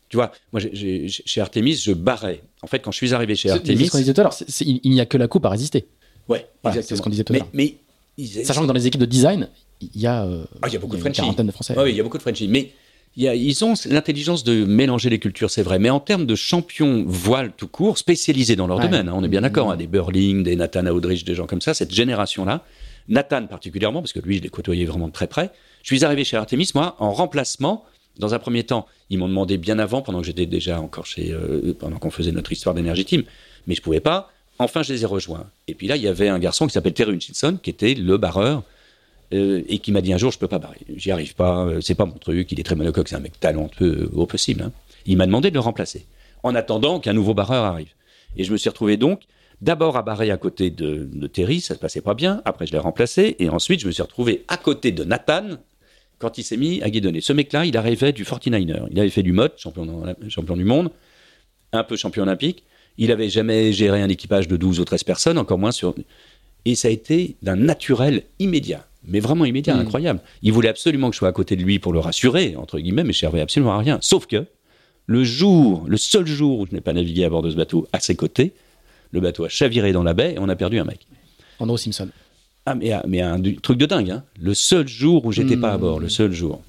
Tu vois, moi, chez Artemis, je barrais. En fait, quand je suis arrivé chez Artemis. il n'y a que la coupe à résister. Ouais, C'est ce qu'on disait tout à l'heure. Mais, Sachant que dans les équipes de design, il y a, euh, ah, il y a beaucoup de une quarantaine de Français. oui, il y a beaucoup de Frenchies. Mais ils ont l'intelligence de mélanger les cultures, c'est vrai. Mais en termes de champions voile tout court, spécialisés dans leur domaine, hein, on est bien d'accord, hein, des Burling, des Nathan Audrich, des gens comme ça, cette génération-là, Nathan particulièrement, parce que lui, je l'ai côtoyé vraiment de très près. Je suis arrivé chez Artemis, moi, en remplacement. Dans un premier temps, ils m'ont demandé bien avant, pendant que j'étais déjà encore chez, euh, pendant qu'on faisait notre histoire d'énergie team, mais je pouvais pas. Enfin, je les ai rejoints. Et puis là, il y avait un garçon qui s'appelle Terry Hutchinson, qui était le barreur euh, et qui m'a dit un jour je peux pas barrer, j'y arrive pas, euh, c'est pas mon truc, il est très monocoque, c'est un mec talentueux au possible. Hein. Il m'a demandé de le remplacer, en attendant qu'un nouveau barreur arrive. Et je me suis retrouvé donc d'abord à barrer à côté de, Terry, ça se passait pas bien, après je l'ai remplacé, et ensuite je me suis retrouvé à côté de Nathan quand il s'est mis à guidonner. Ce mec-là, il arrivait du 49er, il avait fait du mode, champion, du monde, un peu champion olympique, il avait jamais géré un équipage de 12 ou 13 personnes, encore moins sur... Et ça a été d'un naturel immédiat mais vraiment immédiat, mm. incroyable. Il voulait absolument que je sois à côté de lui pour le rassurer, entre guillemets, mais je servais absolument à rien. Sauf que le jour, le seul jour où je n'ai pas navigué à bord de ce bateau à ses côtés, le bateau a chaviré dans la baie et on a perdu un mec. Andrew Simpson. Ah, mais, mais un, truc de dingue, hein. Le seul jour où j'étais pas à bord, le seul jour.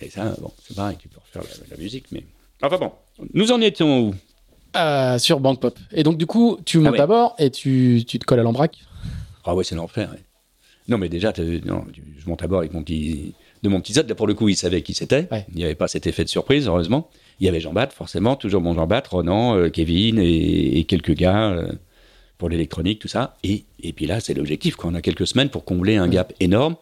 Et ça, bon, c'est pareil, tu peux refaire la, musique, mais. Enfin bon, nous en étions où? Euh, Sur Bank Pop. Et donc, du coup, tu montes ah à bord et tu, tu te colles à l'embraque Ah ouais, c'est l'enfer, ouais. Non, mais déjà, non, je monte à bord avec mon petit, de mon petit Zod. Là, pour le coup, il savait qui c'était. Il n'y avait pas cet effet de surprise, heureusement. Il y avait Jean-Bat, forcément, toujours mon Jean-Bat, Ronan, euh, Kevin et, quelques gars euh, pour l'électronique, tout ça. Et, et puis là, c'est l'objectif. On a quelques semaines pour combler un gap énorme.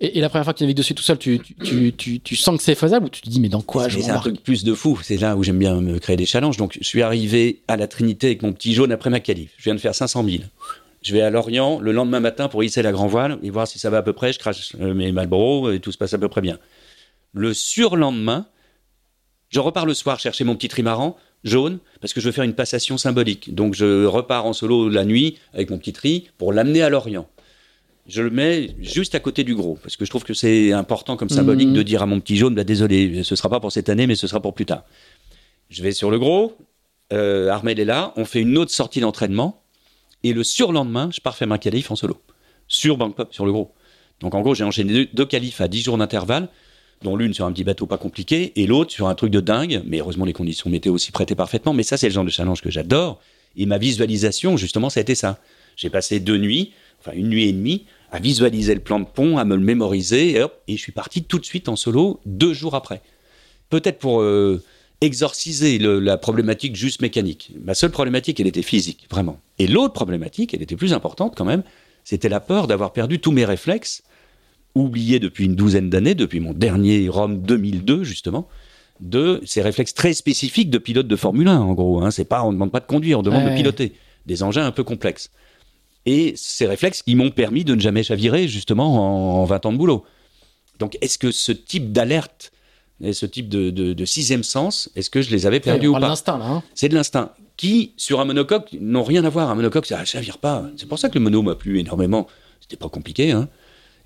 Et, la première fois que tu navigues dessus tout seul, tu, tu, tu, tu sens que c'est faisable ou tu te dis, mais dans quoi je C'est un truc plus de fou. C'est là où j'aime bien me créer des challenges. Donc, je suis arrivé à la Trinité avec mon petit jaune après ma qualif. Je viens de faire 500 000 je vais à Lorient le lendemain matin pour hisser la grand voile et voir si ça va à peu près. Je crache euh, mes Malboro et tout se passe à peu près bien. Le surlendemain, je repars le soir chercher mon petit trimaran jaune parce que je veux faire une passation symbolique. Donc je repars en solo la nuit avec mon petit tri pour l'amener à l'Orient. Je le mets juste à côté du gros parce que je trouve que c'est important comme symbolique Mhm. de dire à mon petit jaune bah, désolé, ce sera pas pour cette année mais ce sera pour plus tard. Je vais sur le gros, euh, Armel est là, on fait une autre sortie d'entraînement et le surlendemain, je pars faire ma qualif en solo sur Bangkok sur le gros. Donc en gros, j'ai enchaîné deux, deux qualifs à 10 jours d'intervalle dont l'une sur un petit bateau pas compliqué et l'autre sur un truc de dingue. Mais heureusement, les conditions météo s'y prêtaient parfaitement. Mais ça, c'est le genre de challenge que j'adore. Et ma visualisation, justement, ça a été ça. J'ai passé deux nuits, enfin une nuit et demie, à visualiser le plan de pont, à me le mémoriser, et je suis parti tout de suite en solo deux jours après. Peut-être pour euh, exorciser le- la problématique juste mécanique. Ma seule problématique, elle était physique, vraiment. Et l'autre problématique, elle était plus importante quand même, c'était la peur d'avoir perdu tous mes réflexes oublié depuis une douzaine d'années, depuis mon dernier Rome 2002 justement, de ces réflexes très spécifiques de pilote de Formule 1 en gros. Hein. C'est pas, on ne demande pas de conduire, on demande Ouais. de piloter des engins un peu complexes. Et ces réflexes qui m'ont permis de ne jamais chavirer justement en, en 20 ans de boulot. Donc est-ce que ce type d'alerte et ce type de, de- de sixième sens, est-ce que je les avais perdus on ou pas d'instinct là. hein. c'est de l'instinct. Qui, sur un monocoque, n'ont rien à voir. Un monocoque, ça ne chavire pas. C'est pour ça que le mono m'a plu énormément. C'était pas compliqué. Hein.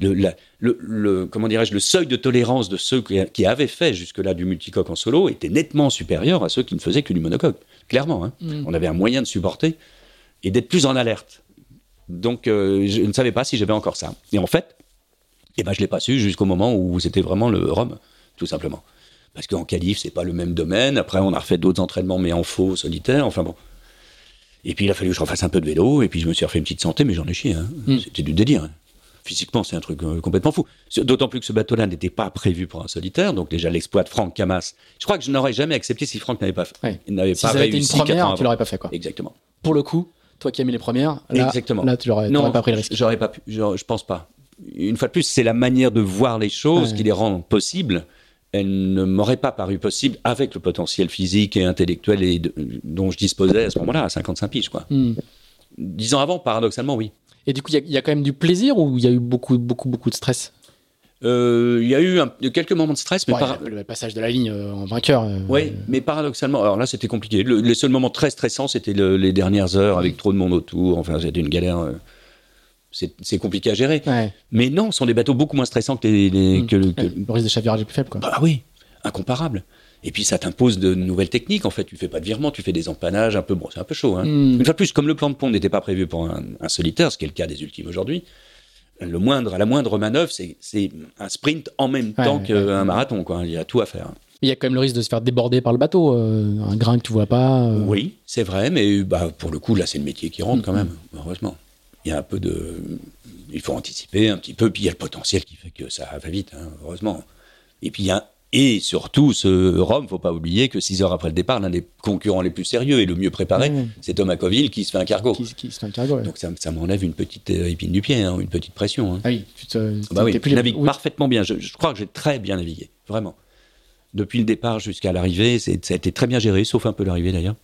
Le, la- le- le- comment dirais-je, le seuil de tolérance de ceux qui, qui avaient fait jusque-là du multicoque en solo était nettement supérieur à ceux qui ne faisaient que du monocoque. Clairement. Hein. Mm. On avait un moyen de supporter et d'être plus en alerte. Donc, euh, je ne savais pas si j'avais encore ça. Et en fait, eh ben, je l'ai pas su jusqu'au moment où c'était vraiment le rhum, tout simplement. Parce qu'en qualif, c'est pas le même domaine. Après, on a refait d'autres entraînements, mais en faux, solitaire. Enfin bon. Et puis, il a fallu que je refasse un peu de vélo. Et puis, je me suis refait une petite santé, mais j'en ai chié. hein. Mm. C'était du délire. hein. Physiquement, c'est un truc euh, complètement fou. D'autant plus que ce bateau-là n'était pas prévu pour un solitaire. Donc, déjà, l'exploit de Franck Camas. Je crois que je n'aurais jamais accepté si Franck n'avait pas, fait- Ouais. n'avait Si pas ça avait été une réussi ans première, tu l'aurais pas fait quoi. Exactement. Pour le coup, toi qui as mis les premières, là, Exactement. là tu l'aurais pas pris le risque. J'aurais pas pu. Je, je pense pas. Une fois de plus, c'est la manière de voir les choses Ouais. qui les rend possibles. Elle ne m'aurait pas paru possible avec le potentiel physique et intellectuel et de- dont je disposais à ce moment-là, à 55 piges. Quoi. Hmm. Dix ans avant, paradoxalement, oui. Et du coup, il y a- il y, a quand même du plaisir ou il y a eu beaucoup, beaucoup, beaucoup de stress? Euh, Il y a eu un- quelques moments de stress, mais Ouais, par- le, le passage de la ligne euh, en vainqueur. euh, Oui, mais paradoxalement, alors là c'était compliqué. Le- les seuls moments très stressants, c'était le- les dernières heures avec trop de monde autour. Enfin, c'était une galère. C'est compliqué à gérer. ouais. Mais non, ce sont des bateaux beaucoup moins stressants que les, les- Hmm. que, que- Ouais, Le risque de chavirage est plus faible quoi. Bah oui, incomparable. Et puis ça t'impose de nouvelles techniques. En fait, tu fais pas de virement, tu fais des empannages un peu. Bon, c'est un peu chaud. Hein. Hmm. Une fois de plus, comme le plan de pont n'était pas prévu pour un, un solitaire, ce qui est le cas des ultimes aujourd'hui, le moindre, la moindre manœuvre, c'est un sprint en même Ouais, temps ouais, qu'un marathon. Quoi. Il y a tout à faire. Il y a quand même le risque de se faire déborder par le bateau, euh, un grain que tu vois pas. euh. Oui, c'est vrai, mais bah, pour le coup, là, c'est le métier qui rentre quand Mhm. même, heureusement. Il y a un peu de. Il faut anticiper un petit peu, puis il y a le potentiel qui fait que ça va vite, hein, heureusement. Et puis il y a. Et surtout, ce Rome, faut pas oublier que six heures après le départ, l'un des concurrents les plus sérieux et le mieux préparé, c'est Thomas Coville qui se fait un cargo. Qui, qui se fait un cargo. ouais. Donc ça, ça m'enlève une petite euh, épine du pied, hein, une petite pression. hein. ah oui, tu te, Bah oui, plus navigue parfaitement bien. Je, je crois que j'ai très bien navigué, vraiment. Depuis le départ jusqu'à l'arrivée, ça a été très bien géré, sauf un peu l'arrivée d'ailleurs.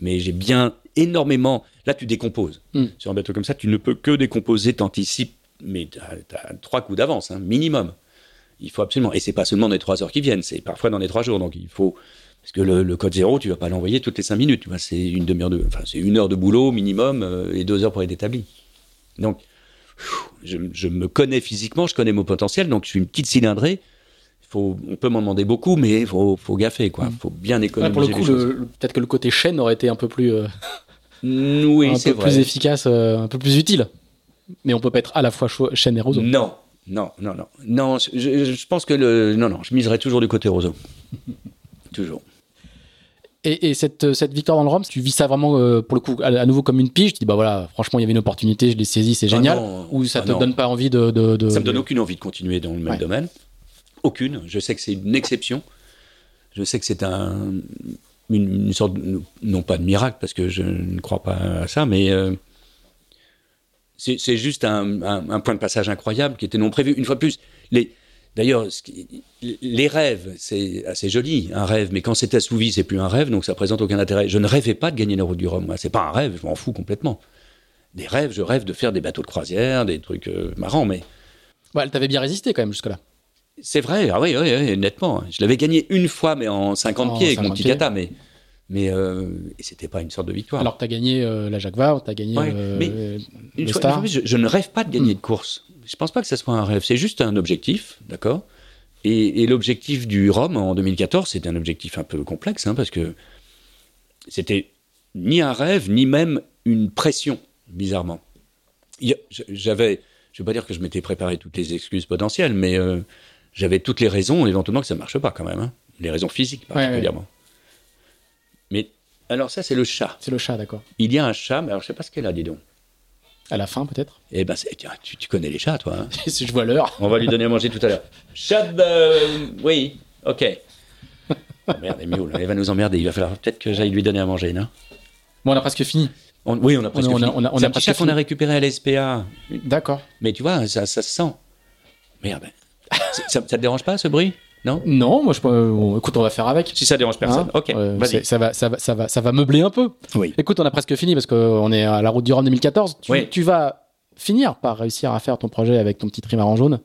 Mais j'ai bien énormément. Là, tu décomposes. Mm. Sur un bateau comme ça, tu ne peux que décomposer, t'anticipes, mais tu as, trois coups d'avance, hein, minimum. Il faut absolument. Et c'est pas seulement des trois heures qui viennent, c'est parfois dans les trois jours. Donc il faut. Parce que le, le code zéro, tu vas pas l'envoyer toutes les cinq minutes. C'est une demi-heure de. Enfin, c'est une heure de boulot minimum euh, et deux heures pour être établi. Donc, je, je me connais physiquement, je connais mon potentiel, donc je suis une petite cylindrée. Faut, on peut m'en demander beaucoup, mais il faut, faut gaffer, quoi. faut bien Ouais, économiser pour le coup, peut-être que le côté chaîne aurait été un peu plus, euh, Mm, Oui, un peu vrai. plus efficace, euh, un peu plus utile. Mais on peut pas être à la fois chaîne et roseau. Non, non, non, non. Non, je, pense que le. Non, non, je miserai toujours du côté roseau. toujours. Et, et cette, cette victoire dans le Rhum, tu vis ça vraiment euh, pour le coup à, à nouveau comme une pige? Tu dis bah voilà, franchement il y avait une opportunité, je l'ai saisie, c'est Ah génial. non, Ou ça ah te non. donne pas envie de. de, de- Ça me donne de- aucune envie de continuer dans le même Ouais. domaine. Aucune. Je sais que c'est une exception. Je sais que c'est un, une, sorte, non pas de miracle, parce que je ne crois pas à ça, mais euh, c'est juste un, point de passage incroyable qui était non prévu. Une fois de plus, d'ailleurs, les rêves, c'est assez joli, un rêve, mais quand c'est assouvi, c'est plus un rêve, donc ça présente aucun intérêt. Je ne rêvais pas de gagner la route du Rhum. Moi, c'est pas un rêve, je m'en fous complètement. Des rêves, je rêve de faire des bateaux de croisière, des trucs euh, marrants, mais Ouais, elle t'avait bien résisté quand même jusque-là. C'est vrai, ah oui, oui, oui, nettement. Je l'avais gagné une fois, mais en 50 En pieds avec mon 50 petit kata, mais, mais euh, c'était pas une sorte de victoire. Alors que tu as gagné euh, la Jacques Vabre, tu as gagné Ouais, euh, mais le Une fois- Star. une fois, je, je ne rêve pas de gagner Mm. de course. Je pense pas que ça soit un rêve. C'est juste un objectif, d'accord? Et, et l'objectif du Rhum en 2014, c'était un objectif un peu complexe, hein, parce que c'était ni un rêve, ni même une pression, bizarrement. J'avais, je vais pas dire que je m'étais préparé toutes les excuses potentielles, mais euh, j'avais toutes les raisons, éventuellement, que ça marche pas quand même. hein. Les raisons physiques, Ouais, particulièrement. Mais alors ça, c'est le chat. C'est le chat, d'accord. Il y a un chat, mais alors je sais pas ce qu'elle a, dis donc. À la fin, peut-être? Eh ben, tiens, tu, tu connais les chats, toi. hein Si je vois l'heure. On va lui donner à manger tout à l'heure. Chat, de- oui, ok. Oh, merde, miaule. Elle va nous emmerder. Il va falloir peut-être que j'aille lui donner à manger, non? Bon, on a presque fini. On- Oui, on a presque on fini. on a- on a presque qu'on a récupéré à l'SPA. D'accord. Mais tu vois, ça, ça se sent. Merde. Ça, ça te dérange pas, ce bruit? Non? Non, moi, je peux. bon, écoute, on va faire avec. Si ça dérange personne. Hein? ok, Euh, ça, va, ça, va, ça, va, ça va meubler un peu. Oui. Écoute, on a presque fini parce qu'on est à la route du Rhum 2014. Tu, Oui. tu vas finir par réussir à faire ton projet avec ton petit trimaran jaune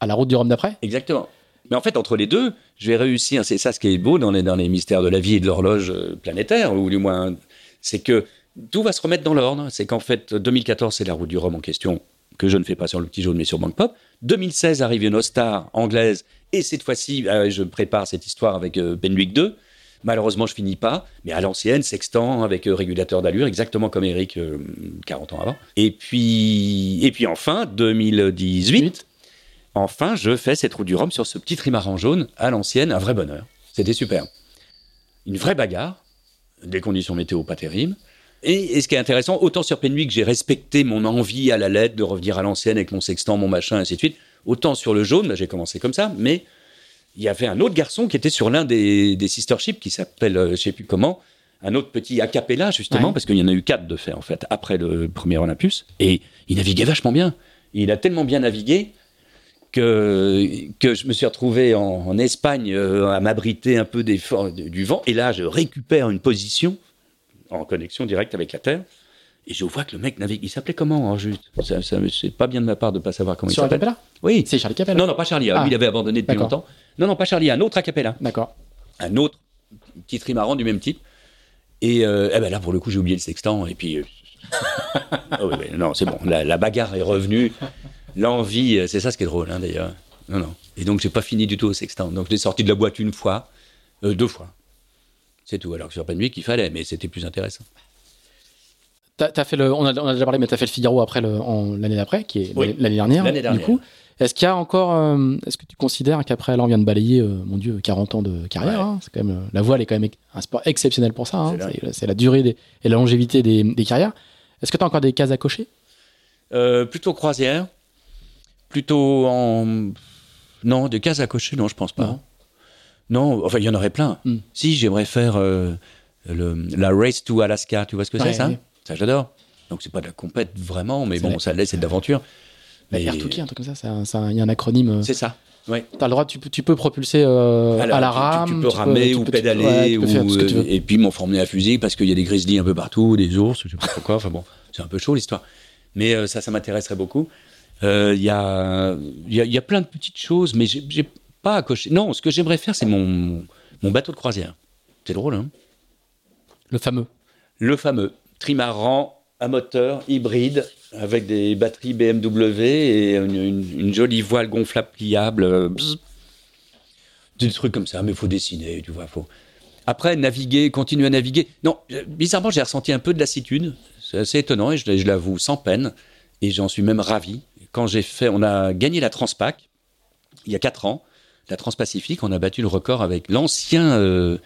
à la route du Rhum d'après? Exactement. Mais en fait, entre les deux, je vais réussir. C'est ça ce qui est beau dans les, dans les mystères de la vie et de l'horloge euh, planétaire, ou du moins, c'est que tout va se remettre dans l'ordre. C'est qu'en fait, 2014, c'est la route du Rhum en question, que je ne fais pas sur le petit jaune, mais sur Bank Pop. 2016 arrive une Ostar anglaise, et cette fois-ci, euh, je prépare cette histoire avec euh, Benwick 2. Malheureusement, je finis pas, mais à l'ancienne, sextant avec euh, régulateur d'allure, exactement comme Eric euh, 40 ans avant. Et puis, et puis enfin, 2018, Huit. Enfin, je fais cette route du Rhum sur ce petit trimaran jaune à l'ancienne, un vrai bonheur. C'était super. Une vraie bagarre, des conditions météo pas terribles. Et, et ce qui est intéressant, autant sur Penwick, j'ai respecté mon envie à la lettre de revenir à l'ancienne avec mon sextant, mon machin, ainsi de suite. Autant sur le jaune, là, j'ai commencé comme ça, mais il y avait un autre garçon qui était sur l'un des, des sister ships qui s'appelle, euh, je sais plus comment, un autre petit a cappella, justement, Ouais. parce qu'il y en a eu quatre de fait, en fait, après le premier Olympus. Et il naviguait vachement bien. Il a tellement bien navigué que, que je me suis retrouvé en, en Espagne euh, à m'abriter un peu des du vent. Et là, je récupère une position en connexion directe avec la Terre. Et je vois que le mec navigue. Il s'appelait comment, en juste ça, ça, C'est pas bien de ma part de pas savoir comment Sur il s'appelle. Acapella? Oui. C'est Charlie Capella. Non, non, pas Charlie. Ah, Ah. lui, il avait abandonné depuis longtemps. Non, non, pas Charlie. Un autre a cappella. D'accord. Un autre petit trimaran du même type. Et euh, eh ben là, pour le coup, j'ai oublié le sextant. Et puis. euh, ah oui, non, c'est bon. La, la bagarre est revenue. L'envie, euh, c'est ça ce qui est drôle, hein, d'ailleurs. Non, non. Et donc, j'ai pas fini du tout au sextant. Donc, j'ai sorti de la boîte une fois, euh, deux fois. C'est tout. Alors que sur Penwick, qu'il fallait, mais c'était plus intéressant. T'as, t'as fait le, on, a, on a déjà parlé, mais tu as fait le Figaro après l'année d'après, qui est Oui. l'année- dernière. Du coup, est-ce qu'il y a encore, euh, est-ce que tu considères qu'après, là, on vient de balayer, euh, mon Dieu, 40 ans de carrière. Ouais. hein, c'est quand même, euh, la voile est quand même un sport exceptionnel pour ça. hein, C'est la durée des- et la longévité des, des carrières. Est-ce que tu as encore des cases à cocher? Euh, plutôt croisière. Plutôt en. Non, des cases à cocher, non, je pense pas. Non. Enfin, il y en aurait plein. Hmm. Si, j'aimerais faire euh, le, la Race to Alaska. Tu vois ce que Ouais, c'est, ça. Ça, j'adore. Donc, c'est pas de la compète vraiment, mais bon, la- ça laisse, c'est de l'aventure. Mais R2K, un truc comme ça, il y a un acronyme. euh, C'est ça. Ouais. T'as le droit, tu peux, tu peux propulser euh, à la tu- tu- rame. Tu, peux ramer tu ou peux- pédaler, ouais, ou, euh, et puis m'enformer à fusil parce qu'il y a des grizzlies un peu partout, des ours, je sais pas pourquoi. Enfin bon, c'est un peu chaud l'histoire. Mais euh, ça, ça m'intéresserait beaucoup. Il y, a, y, a, y a plein de petites choses, mais j'ai pas à cocher. Non, ce que j'aimerais faire, c'est mon, mon bateau de croisière. C'est drôle, hein Le fameux. Le fameux trimaran à moteur hybride avec des batteries BMW et une, une- une jolie voile gonflable pliable. euh, bzz. Des trucs comme ça, mais il faut dessiner, tu vois. Faut... Après, naviguer, continuer à naviguer. Non, euh, bizarrement, j'ai ressenti un peu de lassitude. C'est assez étonnant et je, je l'avoue sans peine. Et j'en suis même ravi. Quand j'ai fait, on a gagné la Transpac il y a 4 ans, la Transpacifique, on a battu le record avec l'ancien euh,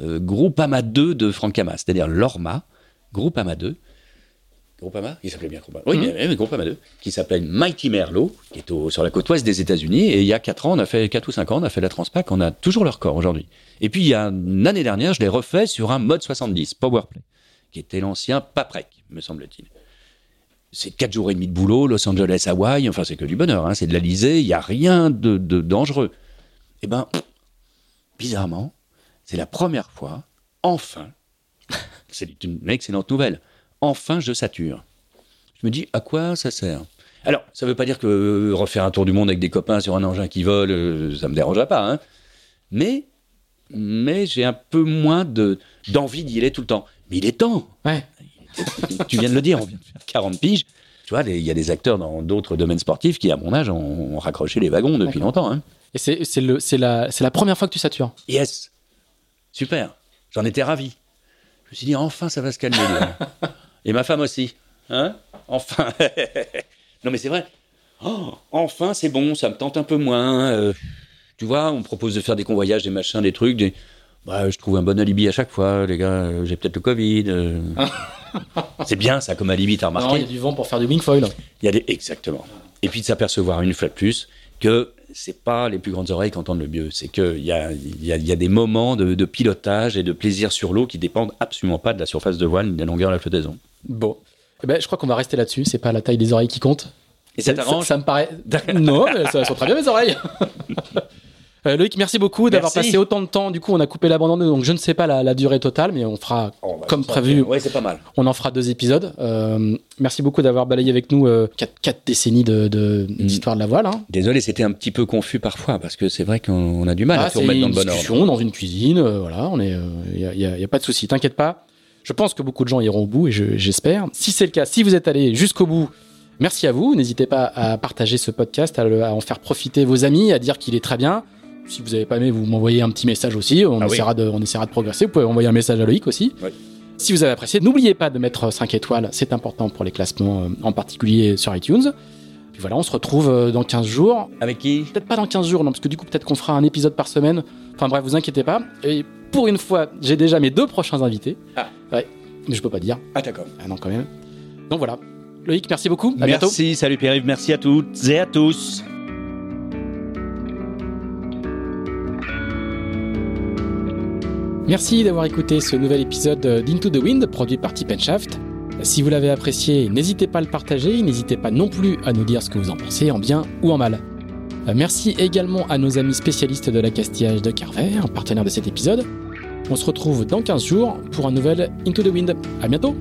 euh, Groupama 2 de Francama, c'est-à-dire l'Orma, Groupama 2. Groupama Il s'appelait bien Groupama. Oui, Mhm. mais, Groupama 2, qui s'appelle Mighty Merlot, qui est au- sur la côte ouest des États-Unis. Et il y a 4 ans, on a fait 4 ou 5 ans, on a fait la Transpac, on a toujours le record aujourd'hui. Et puis, il y a une année dernière, je l'ai refait sur un mode 70, Powerplay, qui était l'ancien Paprec, me semble-t-il. C'est 4 jours et demi de boulot, Los Angeles, Hawaï, enfin, c'est que du bonheur, hein, c'est de la lisée, il n'y a rien de, de dangereux. Eh ben, bizarrement, c'est la première fois, enfin, c'est une excellente nouvelle, enfin je sature. Je me dis, à quoi ça sert? Alors, ça ne veut pas dire que euh, refaire un tour du monde avec des copains sur un engin qui vole, euh, ça me dérangerait pas. Hein. Mais, mais j'ai un peu moins de, d'envie d'y aller tout le temps. Mais il est temps. Ouais. tu viens de le dire, on vient de faire 40 piges. Tu vois, il y a des acteurs dans d'autres domaines sportifs qui, à mon âge, ont, ont raccroché les wagons depuis longtemps. Hein. Et c'est, la, première fois que tu satures. Yes. Super. J'en étais ravi. Je me suis dit, enfin, ça va se calmer. lui. Et ma femme aussi. Hein Enfin. non, mais c'est vrai. Oh, enfin, c'est bon, ça me tente un peu moins. Euh, tu vois, on me propose de faire des convoyages, des machins, des trucs. Des... Bah, je trouve un bon alibi à chaque fois, les gars. euh, J'ai peut-être le Covid. euh. c'est bien, ça, comme alibi, t'as remarqué il y a du vent pour faire du wingfoil. il y a des... Exactement. Et puis de s'apercevoir une fois de plus que c'est pas les plus grandes oreilles qui entendent le mieux. C'est qu'il y a, il y, a, il y a des moments de, de pilotage et de plaisir sur l'eau qui dépendent absolument pas de la surface de voile ni de la longueur de la flottaison. Bon. Eh ben, je crois qu'on va rester là-dessus. C'est pas la taille des oreilles qui compte. Et ça ça, t'arrange ça me paraît. non, mais ça sont très bien mes oreilles. Euh, Loïc, merci beaucoup d'avoir passé autant de temps. Du coup, on a coupé l'abandon, donc je ne sais pas la, la durée totale, mais on fera Oh, bah, comme prévu. Ouais, c'est pas mal. On en fera deux épisodes. Euh, merci beaucoup d'avoir balayé avec nous euh, quatre, quatre décennies de, de- Mm. d'histoire de la voile. Hein. Désolé, c'était un petit peu confus parfois parce que c'est vrai qu'on a du mal Ah, à c'est remettre dans une le bon ordre. discussion dans une cuisine. euh, voilà, on est. Il y, a, pas de souci. T'inquiète pas. Je pense que beaucoup de gens iront au bout et je- j'espère. Si c'est le cas, si vous êtes allé jusqu'au bout, merci à vous. N'hésitez pas à partager ce podcast, à, le- à en faire profiter vos amis, à dire qu'il est très bien. Si vous n'avez pas aimé, vous m'envoyez un petit message aussi. On, Ah oui. essaiera de, on essaiera de progresser. Vous pouvez envoyer un message à Loïc aussi. Oui. Si vous avez apprécié, n'oubliez pas de mettre 5 étoiles. C'est important pour les classements, euh, en particulier sur iTunes. Puis voilà, on se retrouve euh, dans 15 jours. Avec qui? Peut-être pas dans 15 jours, non, parce que du coup, peut-être qu'on fera un épisode par semaine. Enfin bref, vous inquiétez pas. Et pour une fois, j'ai déjà mes deux prochains invités. Ah. Ouais, mais je peux pas dire. Ah d'accord. Ah non, quand même. Donc voilà. Loïc, merci beaucoup. À bientôt. Merci, salut Pierre-Yves, merci à toutes et à tous. Merci d'avoir écouté ce nouvel épisode d'Into the Wind produit par Tip Shaft. Si vous l'avez apprécié, n'hésitez pas à le partager, n'hésitez pas non plus à nous dire ce que vous en pensez, en bien ou en mal. Euh, Merci également à nos amis spécialistes de l'accastillage de Carver, partenaire de cet épisode. On se retrouve dans 15 jours pour un nouvel Into the Wind. À bientôt!